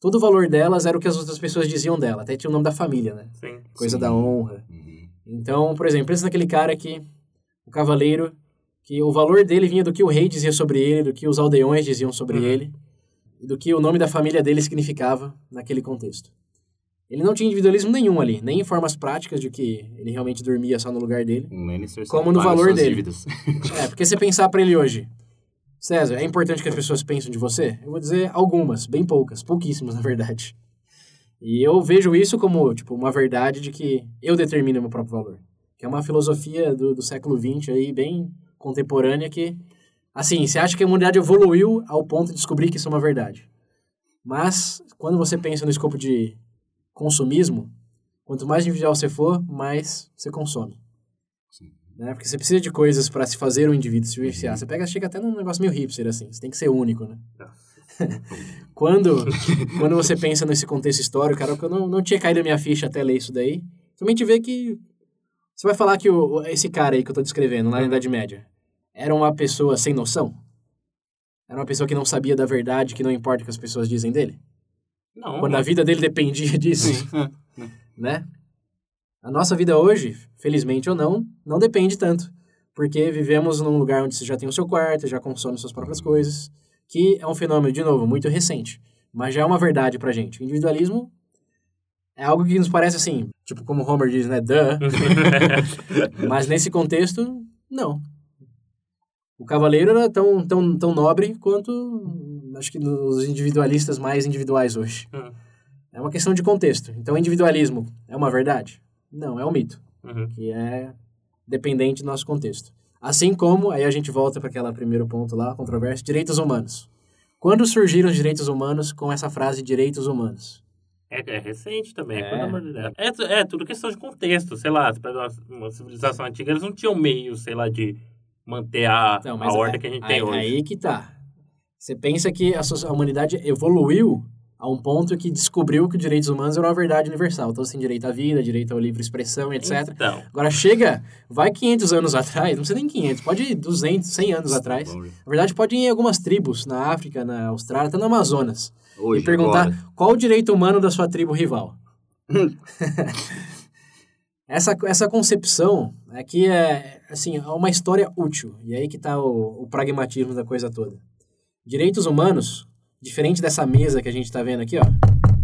todo o valor delas era o que as outras pessoas diziam dela. Até tinha o nome da família, né? Sim. Coisa Sim. da honra. Uhum. Então, por exemplo, pensa naquele cara que, o cavaleiro, que o valor dele vinha do que o rei dizia sobre ele, do que os aldeões diziam sobre Uhum. ele, e do que o nome da família dele significava naquele contexto. Ele não tinha individualismo nenhum ali, nem em formas práticas de que ele realmente dormia só no lugar dele. Um Como no valor dele. É, porque você pensar pra ele hoje, César, é importante que as pessoas pensem de você? Eu vou dizer algumas, bem poucas, pouquíssimas na verdade. E eu vejo isso como, tipo, uma verdade de que eu determino meu próprio valor. Que é uma filosofia do, do século XX aí, bem contemporânea, que, assim, você acha que a humanidade evoluiu ao ponto de descobrir que isso é uma verdade. Mas, quando você pensa no escopo de consumismo, quanto mais individual você for, mais você consome. Sim. Né? Porque você precisa de coisas para se fazer um indivíduo se vivenciar. Você pega, chega até num negócio meio hipster, assim. Você tem que ser único, né? quando, quando você pensa nesse contexto histórico, cara, que eu não, não tinha caído a minha ficha até ler isso daí, também te vê que você vai falar que o, esse cara aí que eu tô descrevendo, lá na Idade Média, era uma pessoa sem noção? Era uma pessoa que não sabia da verdade, que não importa o que as pessoas dizem dele? Não, Quando a vida dele dependia disso, né? A nossa vida hoje, felizmente ou não, não depende tanto. Porque vivemos num lugar onde você já tem o seu quarto, já consome suas próprias coisas, que é um fenômeno, de novo, muito recente. Mas já é uma verdade pra gente. O individualismo é algo que nos parece assim, tipo como Homer diz, né? Duh. Mas nesse contexto, não. O cavaleiro era tão, tão, tão nobre quanto, acho que, os individualistas mais individuais hoje. Hum. É uma questão de contexto. Então, o individualismo é uma verdade? Não, é um mito, Uhum. que é dependente do nosso contexto. Assim como, aí a gente volta para aquele primeiro ponto lá, controverso, direitos humanos. Quando surgiram os direitos humanos com essa frase direitos humanos? É, é recente também, É. É, tu- é tudo questão de contexto, sei lá, uma, civilização antiga, eles não tinham meio, sei lá, de manter a, a ordem é- que a gente aí, tem hoje. Aí que tá. Você pensa que a humanidade evoluiu a um ponto que descobriu que os direitos humanos eram uma verdade universal. Então, você tem direito à vida, direito à livre expressão, etc. Então, Agora chega, vai 500 anos atrás, não precisa nem 500, pode ir 200, 100 anos atrás. Na verdade, pode ir em algumas tribos, na África, na Austrália, até no Amazonas, Hoje, e perguntar agora. qual o direito humano da sua tribo rival. essa, essa concepção aqui é, assim, é uma história útil, e aí que está o, o pragmatismo da coisa toda. Direitos humanos, diferente dessa mesa que a gente está vendo aqui, ó,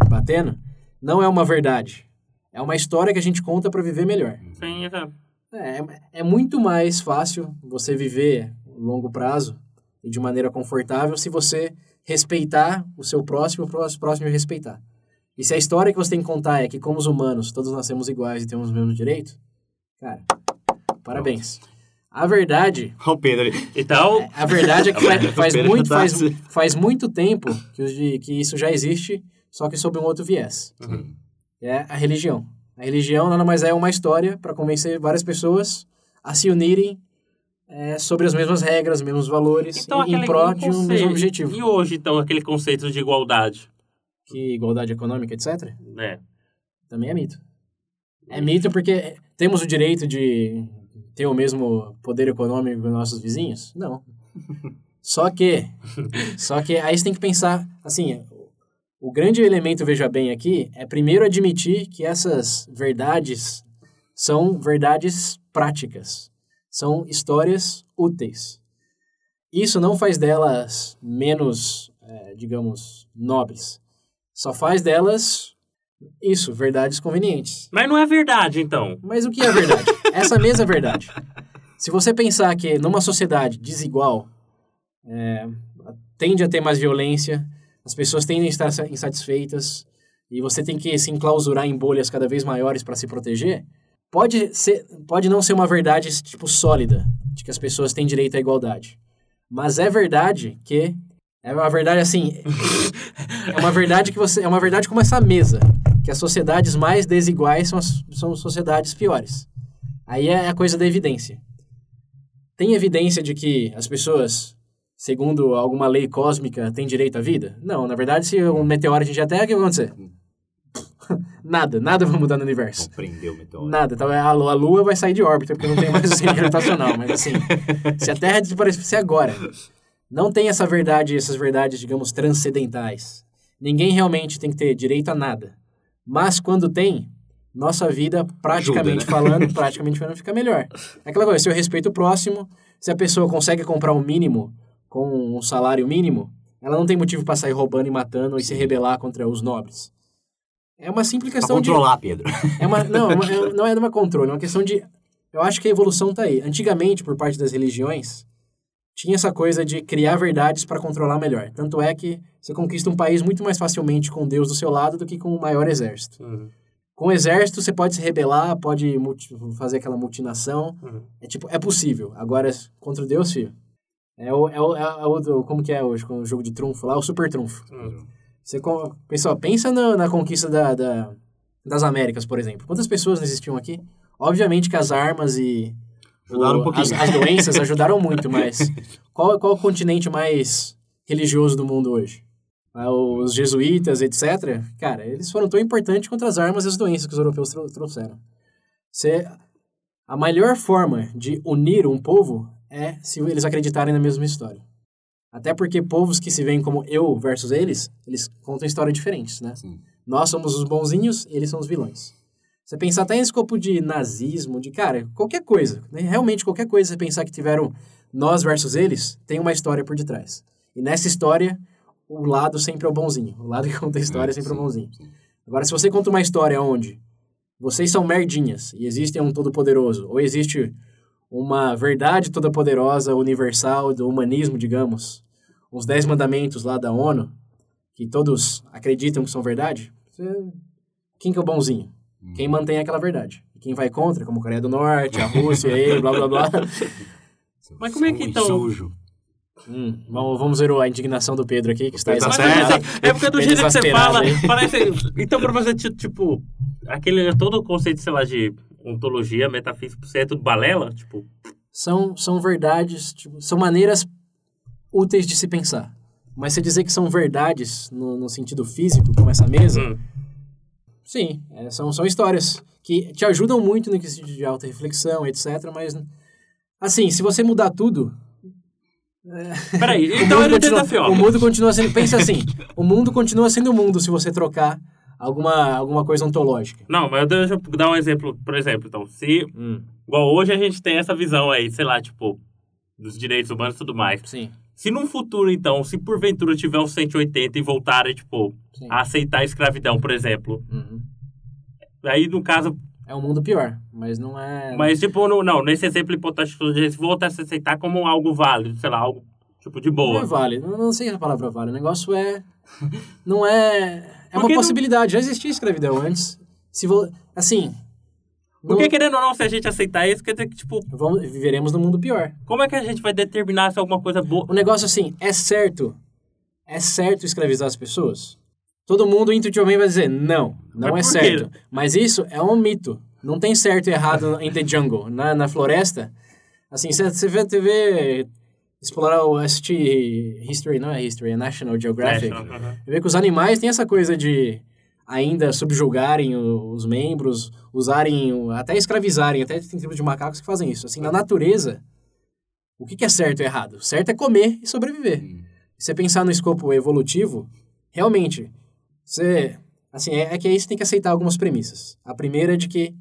batendo, não é uma verdade. É uma história que a gente conta para viver melhor. sim, exato. É, é muito mais fácil você viver a longo prazo e de maneira confortável se você respeitar o seu próximo e o próximo respeitar. E se a história que você tem que contar é que, como os humanos, todos nascemos iguais e temos os mesmos direitos, cara, parabéns. A verdade, Olha o Pedro ali. Então, a verdade é que faz, muito, faz, Tassi. faz muito tempo que, que isso já existe, só que sob um outro viés Uhum. é a religião. A religião nada mais é uma história para convencer várias pessoas a se unirem é, sobre as mesmas regras, os mesmos valores, então em, em aquele prol de um conceito- mesmo objetivo. E hoje, então, aquele conceito de igualdade, Que igualdade econômica, etc., né? também é mito. É mito porque temos o direito de ter o mesmo poder econômico que os nossos vizinhos? Não. Só que, só que aí você tem que pensar, assim, o grande elemento, veja bem aqui, é primeiro admitir que essas verdades são verdades práticas, são histórias úteis. Isso não faz delas menos, eh, digamos, nobres. Só faz delas, isso, verdades convenientes. Mas não é verdade, então. Mas o que é verdade? Essa mesma é verdade. Se você pensar que numa sociedade desigual, é, tende a ter mais violência, as pessoas tendem a estar sa- insatisfeitas, e você tem que se enclausurar em bolhas cada vez maiores para se proteger, pode, ser, pode não ser uma verdade tipo sólida, de que as pessoas têm direito à igualdade. Mas é verdade que é uma verdade assim, é uma verdade que você é uma verdade como essa mesa, que as sociedades mais desiguais são as, são sociedades piores. Aí é a coisa da evidência. Tem evidência de que as pessoas, segundo alguma lei cósmica, têm direito à vida? Não, na verdade, se um meteoro atingir a Terra, o que vai acontecer? nada, nada vai mudar no universo. Compreendeu o meteoro. Nada, então a Lua, a Lua vai sair de órbita, porque não tem mais centro gravitacional. Mas assim, se a Terra desaparecer agora, não tem essa verdade, essas verdades, digamos, transcendentais. ninguém realmente tem que ter direito a nada. Mas quando tem, nossa vida, praticamente Ajuda, né? falando, praticamente falando, fica melhor. É aquela coisa, se eu respeito o próximo, se a pessoa consegue comprar o mínimo com um salário mínimo, ela não tem motivo para sair roubando e matando e se rebelar contra os nobres. É uma simples Pra questão de controlar, Pedro. é uma, não, é uma- é- não é uma controle, é uma questão de. Eu acho que a evolução tá aí. Antigamente, por parte das religiões, tinha essa coisa de criar verdades para controlar melhor. Tanto é que você conquista um país muito mais facilmente com Deus do seu lado do que com o maior exército. Uhum. Com o exército, você pode se rebelar, pode multi- fazer aquela mutinação. Uhum. É tipo, é possível. Agora, contra Deus, filho. É o, é o, é o como que é hoje, com o jogo de trunfo lá, o super trunfo. Uhum. Você, pessoal, pensa na, na conquista da, da- das Américas, por exemplo. Quantas pessoas não existiam aqui? Obviamente que as armas e Ajudaram o- um pouquinho. as, as doenças ajudaram muito, mas qual, qual o continente mais religioso do mundo hoje? Ah, Os jesuítas, etc. Cara, eles foram tão importantes quanto as armas e as doenças que os europeus trou- trouxeram. Você, a melhor forma de unir um povo é se eles acreditarem na mesma história. Até porque povos que se veem como eu versus eles, eles contam histórias diferentes, né? Sim. Nós somos os bonzinhos, eles são os vilões. Você pensar até em escopo de nazismo, de, cara, qualquer coisa, né? realmente qualquer coisa, você pensar que tiveram nós versus eles, tem uma história por detrás. E nessa história, o lado sempre é o bonzinho. O lado que conta a história é sempre é o sim, bonzinho. sim. Agora, se você conta uma história onde vocês são merdinhas e existe um todo-poderoso, ou existe uma verdade toda-poderosa, universal, do humanismo, digamos, os Dez Mandamentos lá da ONU, que todos acreditam que são verdade, você- quem que é o bonzinho? Quem mantém aquela verdade. E quem vai contra, como a Coreia do Norte, a Rússia, aí, blá, blá, blá. Mas como é que então- Sujo. Hum, vamos, vamos ver a indignação do Pedro aqui, que está tá exasperado. é, é porque do Bem jeito que você fala, parece. Então, pra você, ti- tipo, aquele todo o conceito, sei lá, de ontologia, metafísica, você é tudo balela? Tipo, são, são verdades, tipo, são maneiras úteis de se pensar. Mas você dizer que são verdades no, no sentido físico, como essa mesa, hum, sim, é, são, são histórias que te ajudam muito no quesito de alta reflexão, etc. Mas, assim, se você mudar tudo. peraí, o então tenta assim, ó. o mundo continua sendo. Pensa assim: o mundo continua sendo o mundo se você trocar alguma, alguma coisa ontológica. Não, mas deixa eu dar um exemplo, por exemplo, então, se. Igual hoje a gente tem essa visão aí, sei lá, tipo, dos direitos humanos e tudo mais. Sim. Se num futuro, então, se porventura tiver um 180 e voltarem, tipo, sim. a aceitar a escravidão, por exemplo, Uhum. aí no caso. É um mundo pior, mas não é. Mas, tipo, no, não, nesse exemplo hipotético, se voltar a se aceitar como algo válido, sei lá, algo, tipo, de Não boa. é vale, não, não sei a palavra vale. O negócio é. Não é. É uma que não- possibilidade. Já existia escravidão antes. Se vo, assim. Porque, não- querendo ou não, se a gente aceitar isso, quer dizer que, tipo, vamos, viveremos num mundo pior. como é que a gente vai determinar se alguma coisa boa? O negócio assim, é certo. É certo escravizar as pessoas? Todo mundo intuitivamente vai dizer não, não Mas é quê? certo. Mas isso é um mito. Não tem certo e errado em The Jungle. Na, na floresta, assim, você vê, vê explorar o assistir History, não é History, é National Geographic. National, aham. Você vê que os animais têm essa coisa de ainda subjugarem os membros, usarem, até escravizarem, até tem tribos de macacos que fazem isso. Assim, na natureza, o que que é certo e errado? Certo é comer e sobreviver. Hum. Se você pensar no escopo evolutivo, realmente, você, assim, é, é que aí você tem que aceitar algumas premissas. A primeira é de que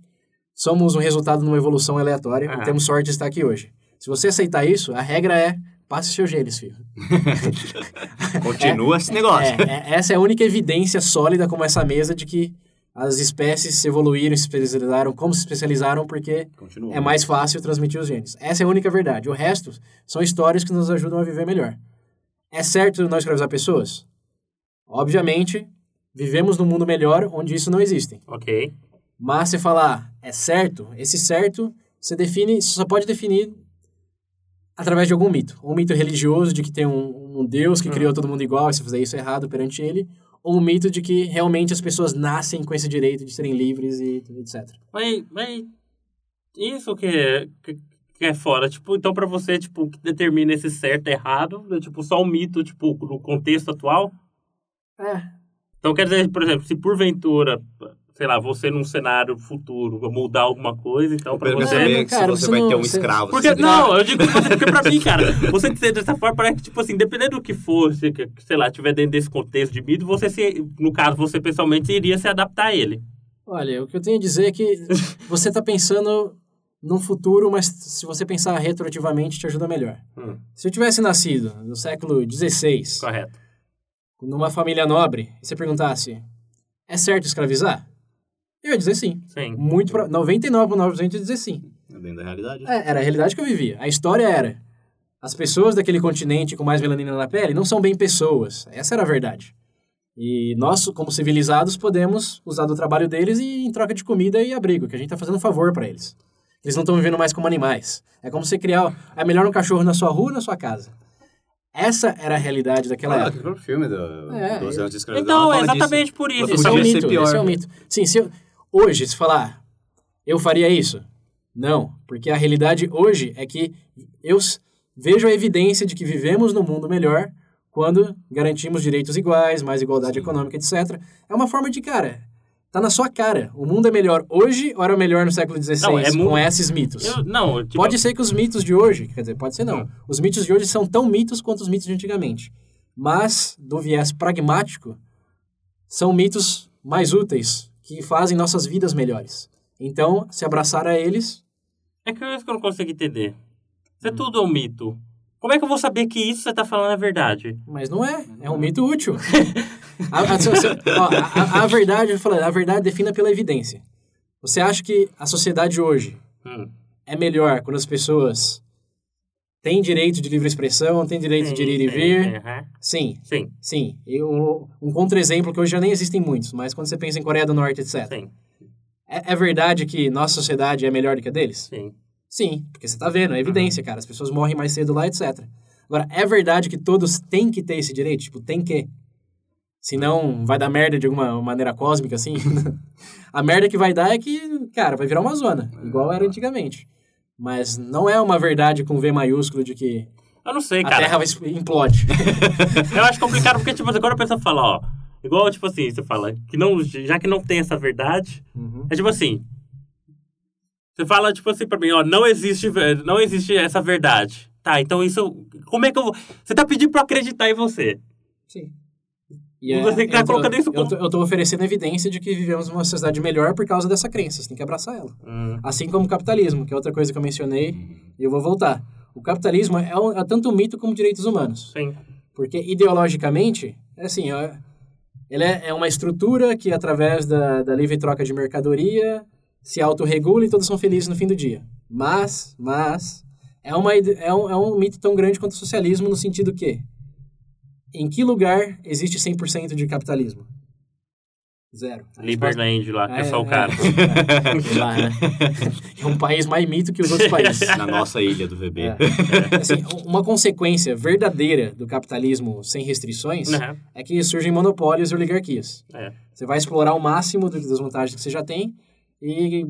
somos um resultado de uma evolução aleatória Ah. e temos sorte de estar aqui hoje. Se você aceitar isso, a regra é passe seus genes, filho. Continua esse negócio. É, é- essa é a única evidência sólida como essa mesa de que as espécies se evoluíram, se especializaram, como se especializaram, porque Continua. é mais fácil transmitir os genes. Essa é a única verdade. O resto são histórias que nos ajudam a viver melhor. É certo não escravizar pessoas? Obviamente, vivemos num mundo melhor onde isso não existe. Ok. Mas se falar é certo, esse certo você define, você só pode definir através de algum mito. Um mito religioso de que tem um, um Deus que Hum. criou todo mundo igual, e se fizer isso é errado perante ele, ou um mito de que realmente as pessoas nascem com esse direito de serem livres e etc. Mas, mas isso que é, que, que é fora, tipo, então pra você, tipo, o que determina esse certo e errado, é tipo só um mito, tipo, no contexto atual? É, Então quer dizer, por exemplo, se porventura, sei lá, você num cenário futuro, vou mudar alguma coisa, então pra Pergunta você... também não, que se cara, você você vai não- ter um você- escravo. Porque, você- não, eu digo você, porque pra mim, cara, você dizer dessa forma parece que, tipo assim, dependendo do que for, se, sei lá, tiver dentro desse contexto de mito, você se, no caso, você pessoalmente iria se adaptar a ele. Olha, o que eu tenho a dizer é que você está pensando num futuro, mas se você pensar retroativamente, te ajuda melhor. Hum, Se eu tivesse nascido no século XVI, correto. Numa família nobre, e você perguntasse, é certo escravizar? Eu ia dizer sim. Sim. Muito pra, 99,9% ia dizer sim. É dentro da realidade. É, era a realidade que eu vivia. A história era, as pessoas daquele continente com mais melanina na pele não são bem pessoas. Essa era a verdade. E nós, como civilizados, podemos usar do trabalho deles e em troca de comida e abrigo, que a gente está fazendo um favor para eles. Eles não estão vivendo mais como animais. É como você criar... É melhor um cachorro na sua rua ou na sua casa. Essa era a realidade daquela Ah, época. aquele próprio filme do É, 12 eu- anos de escravidão. Então, é fala disso. exatamente por isso. Esse é um mito, pior. esse é um mito. Sim, se eu, hoje, se falar, eu faria isso? Não, porque a realidade hoje é que eu vejo a evidência de que vivemos num mundo melhor quando garantimos direitos iguais, mais igualdade econômica, etc. É uma forma de, cara, tá na sua cara. O mundo é melhor hoje ou era melhor no século XVI Não, é com esses mitos? Eu- não, tipo, Pode ser que os mitos de hoje, quer dizer, pode ser não. Os mitos de hoje são tão mitos quanto os mitos de antigamente. Mas, do viés pragmático, são mitos mais úteis, que fazem nossas vidas melhores. Então, se abraçar a eles, É que eu não consigo entender. Isso é Hum. tudo um mito. Como é que eu vou saber que isso que você tá falando é verdade? mas não é. É um mito útil. a, a- a- a- verdade, eu falei, a verdade defina pela evidência. Você acha que a sociedade hoje Hum. é melhor quando as pessoas têm direito de livre expressão, têm direito de ir e vir? Aham. Sim, Sim, Sim, eu, um contra-exemplo que hoje já nem existem muitos, mas quando você pensa em Coreia do Norte, etc. sim, É, é verdade que nossa sociedade é melhor do que a deles? sim. Sim, porque você tá vendo, é evidência, cara. As pessoas morrem mais cedo lá, etc. Agora, é verdade que todos têm que ter esse direito? Tipo, tem que. Senão vai dar merda de alguma maneira cósmica, assim. a merda que vai dar é que, cara, vai virar uma zona, igual era antigamente. Mas não é uma verdade com V maiúsculo de que Eu não sei, a cara. Terra vai implode. Eu acho complicado porque, tipo, quando a pessoa fala, ó, igual, tipo assim, você fala, que não, já que não tem essa verdade, Uhum. é tipo assim. Você fala, tipo assim, pra mim, ó, não existe, não existe essa verdade. Tá, então isso. Como é que eu vou. Você tá pedindo pra eu acreditar em você. Sim. Você que tá eu tô- colocando isso eu como- tô, eu tô oferecendo evidência de que vivemos numa sociedade melhor por causa dessa crença. Você tem que abraçar ela. Hum, Assim como o capitalismo, que é outra coisa que eu mencionei, e eu vou voltar. O capitalismo é, um- é tanto um mito como direitos humanos. sim. Porque ideologicamente, é assim, é, ele é, é uma estrutura que, através da, da livre troca de mercadoria, se autorregula e todos são felizes no fim do dia. Mas, mas, é, uma, é, um, é um mito tão grande quanto o socialismo no sentido que, em que lugar existe 100% de capitalismo? Zero. Liberland lá, que é, só o cara. É, lá, né? é um país mais mito que os outros países. Na nossa ilha do VB. É. Assim, uma consequência verdadeira do capitalismo sem restrições Uhum. é que surgem monopólios e oligarquias. É. Você vai explorar o máximo das vantagens que você já tem e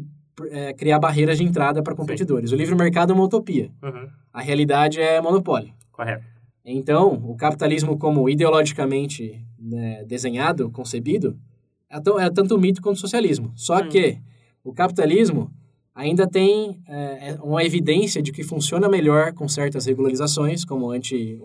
é, criar barreiras de entrada para competidores. O livre mercado é uma utopia. Uhum. A realidade é monopólio. Correto. Então, o capitalismo como ideologicamente né, desenhado, concebido, é, tão, é tanto mito quanto o socialismo. Só Hum. que o capitalismo ainda tem é, é uma evidência de que funciona melhor com certas regularizações, como anti,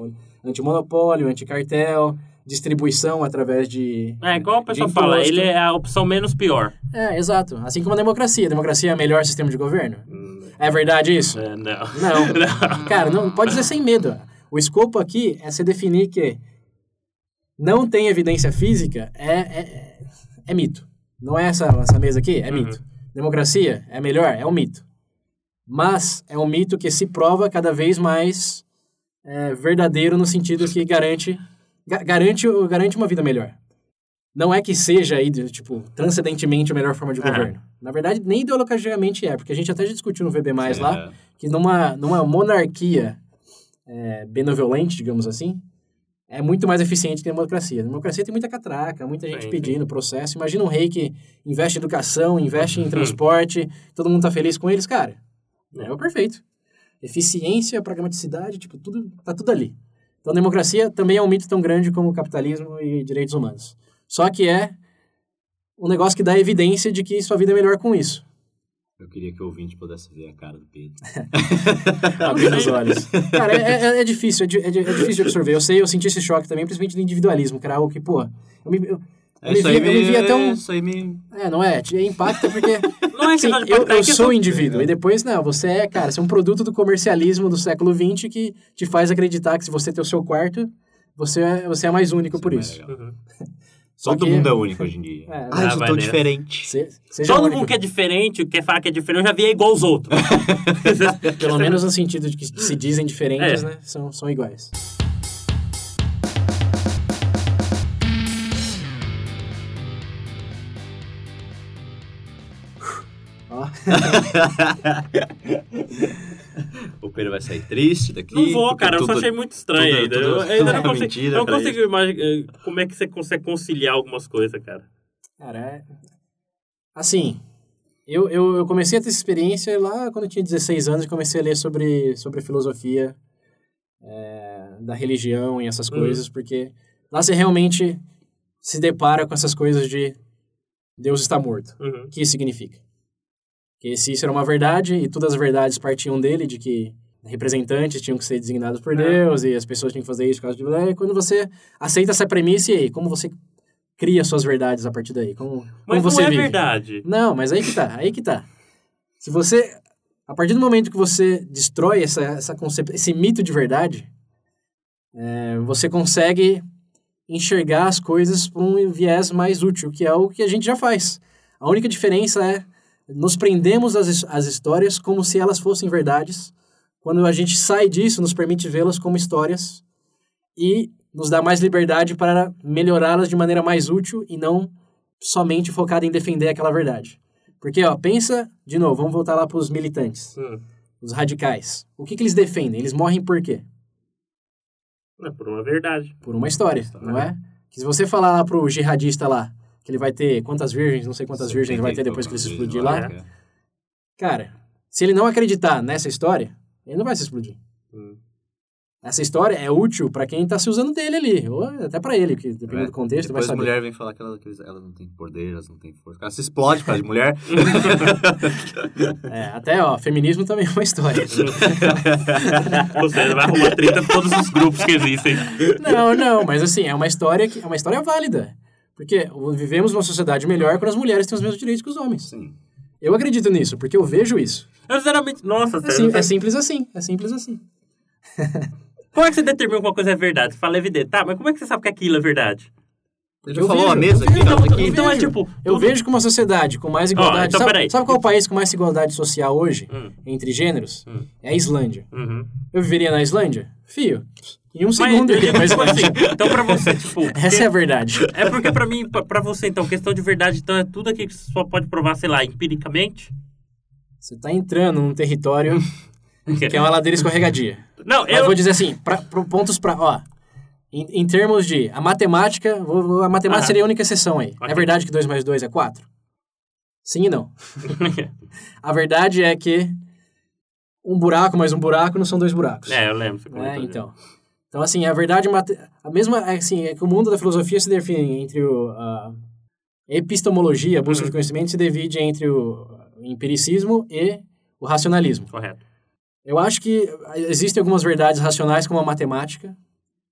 anti-monopólio, anti-cartel, distribuição através de... É, igual a pessoa de fala, ele é a opção menos pior. É, exato. Assim como a democracia. A democracia é o melhor sistema de governo? Hum, É verdade isso? é, não. Não. Cara, não, pode dizer sem medo. O escopo aqui é se definir que não tem evidência física é, é, é mito. Não é essa, essa mesa aqui? É Uhum. mito. Democracia é melhor? É um mito. Mas é um mito que se prova cada vez mais é, verdadeiro no sentido que garante, ga- garante, garante uma vida melhor. Não é que seja aí, tipo, transcendentemente a melhor forma de Aham. governo. Na verdade, nem ideologicamente é, porque a gente até já discutiu no VB+, É, lá, que numa, numa monarquia é, benevolente, digamos assim, é muito mais eficiente que a democracia. A democracia tem muita catraca, muita gente Sim, pedindo processo. Imagina um rei que investe em educação, investe Uhum. em transporte, todo mundo tá feliz com eles, cara. É o perfeito. Eficiência, pragmaticidade, tipo, tudo, tá tudo ali. Então, a democracia também é um mito tão grande como o capitalismo e direitos humanos. Só que é um negócio que dá evidência de que sua vida é melhor com isso. Eu queria que o ouvinte pudesse ver a cara do Pedro. Abrir os olhos. Cara, é, é, é difícil, é, é é difícil de absorver. Eu sei, eu senti esse choque também, principalmente do individualismo, que era algo que, pô, eu me, eu É, me isso, aí via, eu me tão... isso aí me... É, não é? Te impacta porque... Não é Sim, eu, é eu sou um indivíduo. E depois, não, você é, cara, você é um produto do comercialismo do século XX que te faz acreditar que se você ter o seu quarto, você é, você é mais único por mais isso. Uhum. Só Todo que- mundo é único hoje em dia. É, ah, eu sou tão diferente. Se- seja Todo único. mundo que é diferente, quer falar que é diferente, eu já vi é igual aos outros. Pelo menos no sentido de que se dizem diferentes, É. né? São, são iguais. O Pedro vai sair triste daqui. Não vou, cara, eu só tudo- achei muito estranho tudo- ainda. tudo- eu ainda não é consigo, mentira não consigo imaginar como é que você consegue conciliar algumas coisas, cara. Cara, é... Assim, eu, eu, eu comecei a ter essa experiência lá quando eu tinha 16 anos e comecei a ler sobre, sobre filosofia é, da religião e essas Uhum. coisas, porque lá você realmente se depara com essas coisas de Deus está morto. Uhum. O que isso significa? Que se isso era uma verdade e todas as verdades partiam dele, de que representantes tinham que ser designados por É. Deus e as pessoas tinham que fazer isso por causa de... E quando você aceita essa premissa, e aí? Como você cria suas verdades a partir daí? Como, como Mas você não é vive? verdade. Não, mas aí que tá, aí que tá. Se você... A partir do momento que você destrói essa, essa concep... esse mito de verdade, é, você consegue enxergar as coisas por um viés mais útil, que é o que a gente já faz. A única diferença é nos prendemos às, às histórias como se elas fossem verdades. Quando a gente sai disso, nos permite vê-las como histórias e nos dá mais liberdade para melhorá-las de maneira mais útil e não somente focada em defender aquela verdade. Porque, ó, pensa, de novo, vamos voltar lá para os militantes, Hum. os radicais. O que, que eles defendem? Eles morrem por quê? É por uma verdade. Por uma história, não é? Que se você falar lá pro jihadista lá, ele vai ter quantas virgens, não sei quantas virgens ele vai ter depois que ele se explodir lá, né? cara, se ele não acreditar nessa história, ele não vai se explodir. Hum. Essa história é útil para quem tá se usando dele ali, ou até para ele, que dependendo do contexto, vai Depois a saber. mulher vem falar que ela, que elas não têm poder, elas não têm força. Ela se explode por causa de mulher. É, até, ó, feminismo também é uma história. Você vai arrumar treta com todos os grupos que existem. não, não, mas assim, é uma história que é uma história válida. Porque vivemos numa sociedade melhor quando as mulheres têm os mesmos direitos que os homens. Sim. Eu acredito nisso, porque eu vejo isso. Eu sinceramente, nossa, É, sério. sim- é simples assim, é simples assim. Como é que você determina que uma coisa é verdade? Você fala evidente, tá, mas como é que você sabe que aquilo é verdade? Ele Eu falou vejo, a mesa aqui, vejo, aqui. Então é tipo. Eu tudo- vejo que uma sociedade com mais igualdade. então sabe, peraí. sabe qual é o país com mais igualdade social hoje, Hum, entre gêneros? Hum. É a Islândia. uhum. Eu viveria na Islândia? Fio, em um Mas, segundo iria digo, pra tipo assim, então pra você, tipo. Essa é a verdade. É porque pra mim, pra, pra você, então, questão de verdade, então é tudo aqui que você só pode provar, sei lá, empiricamente. Você tá entrando num território que é uma ladeira escorregadia. Não, Mas eu. vou dizer assim, pra, pro pontos pra... Ó, em, em termos de... A matemática... a matemática Aham. seria a única exceção aí. Ok. É verdade que 2 mais 2 é 4? Sim e não. A verdade é que um buraco mais um buraco não são dois buracos. é, eu lembro. É, então. Então, assim, a verdade... A mesma... é, Assim, é que o mundo da filosofia se define entre o... A epistemologia, a busca Uhum. de conhecimento, se divide entre o empiricismo e o racionalismo. Correto. Eu acho que existem algumas verdades racionais, como a matemática,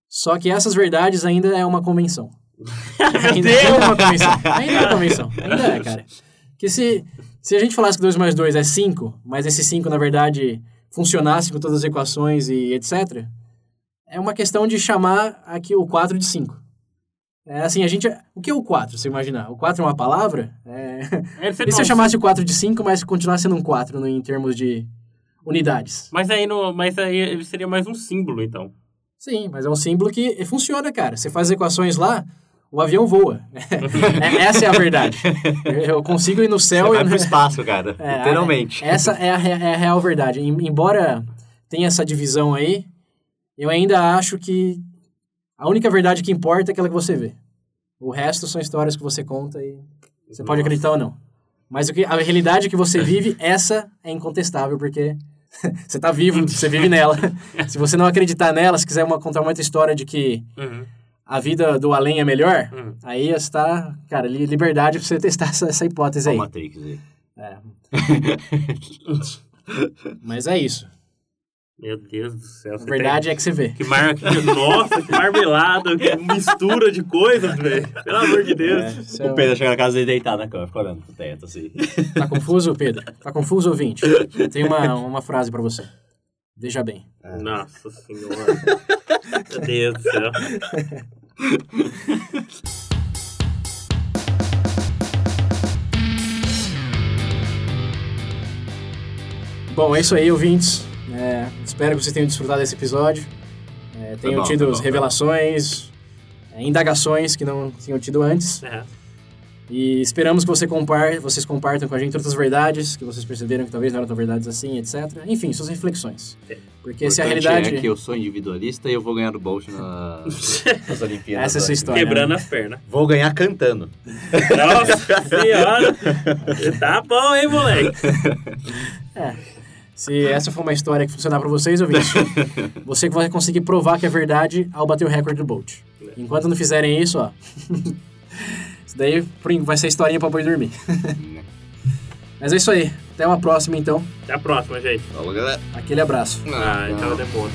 só que essas verdades ainda é uma convenção. ainda é uma convenção. Ainda é uma convenção. Ainda é, cara. Que se, se a gente falasse que 2 mais 2 é 5, mas esse 5, na verdade, funcionasse com todas as equações e etc., é uma questão de chamar aqui o 4 de 5. É assim, a gente... O que é o 4, se imaginar? O 4 é uma palavra? É... É, você E se eu chamasse o 4 de 5, mas continuasse sendo um 4 no, em termos de unidades? Mas aí, no, mas aí ele seria mais um símbolo, então. Sim, mas é um símbolo que funciona, cara. Você faz as equações lá, o avião voa. É- essa é a verdade. Eu consigo ir no céu Você e... vai pro espaço, cara. É, literalmente. Essa é a, é a real verdade. Em- Embora tenha essa divisão aí, eu ainda acho que a única verdade que importa é aquela que você vê. O resto são histórias que você conta e você pode Nossa. acreditar ou não. Mas o que, a realidade que você vive, essa é incontestável, porque você tá vivo, você vive nela. Se você não acreditar nela, se quiser uma, contar uma outra história de que Uhum. A vida do além é melhor, Hum. aí está, cara, li- liberdade pra você testar essa, essa hipótese Ó aí. Matrix aí. É. Mas é isso. Meu Deus do céu. A verdade é que você vê. tem- Que mar... Nossa, que marmelada, que mistura de coisas, velho. Pelo amor de Deus. É, é O Pedro chega na casa dele deitado na cama, fica olhando pro teto, assim. Tá confuso, Pedro? Tá confuso, ouvinte? Tenho uma, uma frase pra você. Veja bem. Nossa senhora. Meu Deus do céu. Bom, é isso aí, ouvintes. É, espero que vocês tenham desfrutado desse episódio. É, tenham bom, tido bom, revelações, é, indagações que não tinham tido antes. É. E esperamos que você compar, vocês compartam com a gente outras verdades que vocês perceberam que talvez não eram tão verdades assim, etc. Enfim, suas reflexões. Porque se a realidade. é que eu sou individualista e eu vou ganhar do Bolt na... nas Olimpíadas. Essa é a sua história. Quebrando as pernas. Vou ganhar cantando. Nossa senhora. Tá bom, hein, moleque? Se essa for uma história que funcionar pra vocês, ouvintes, você que vai conseguir provar que é verdade ao bater o recorde do Bolt. Enquanto não fizerem isso, ó. Isso daí vai ser historinha pra boi dormir. Mas é isso aí. Até uma próxima, então. Até a próxima, gente. Falou, galera. Aquele abraço. Ah, então demora.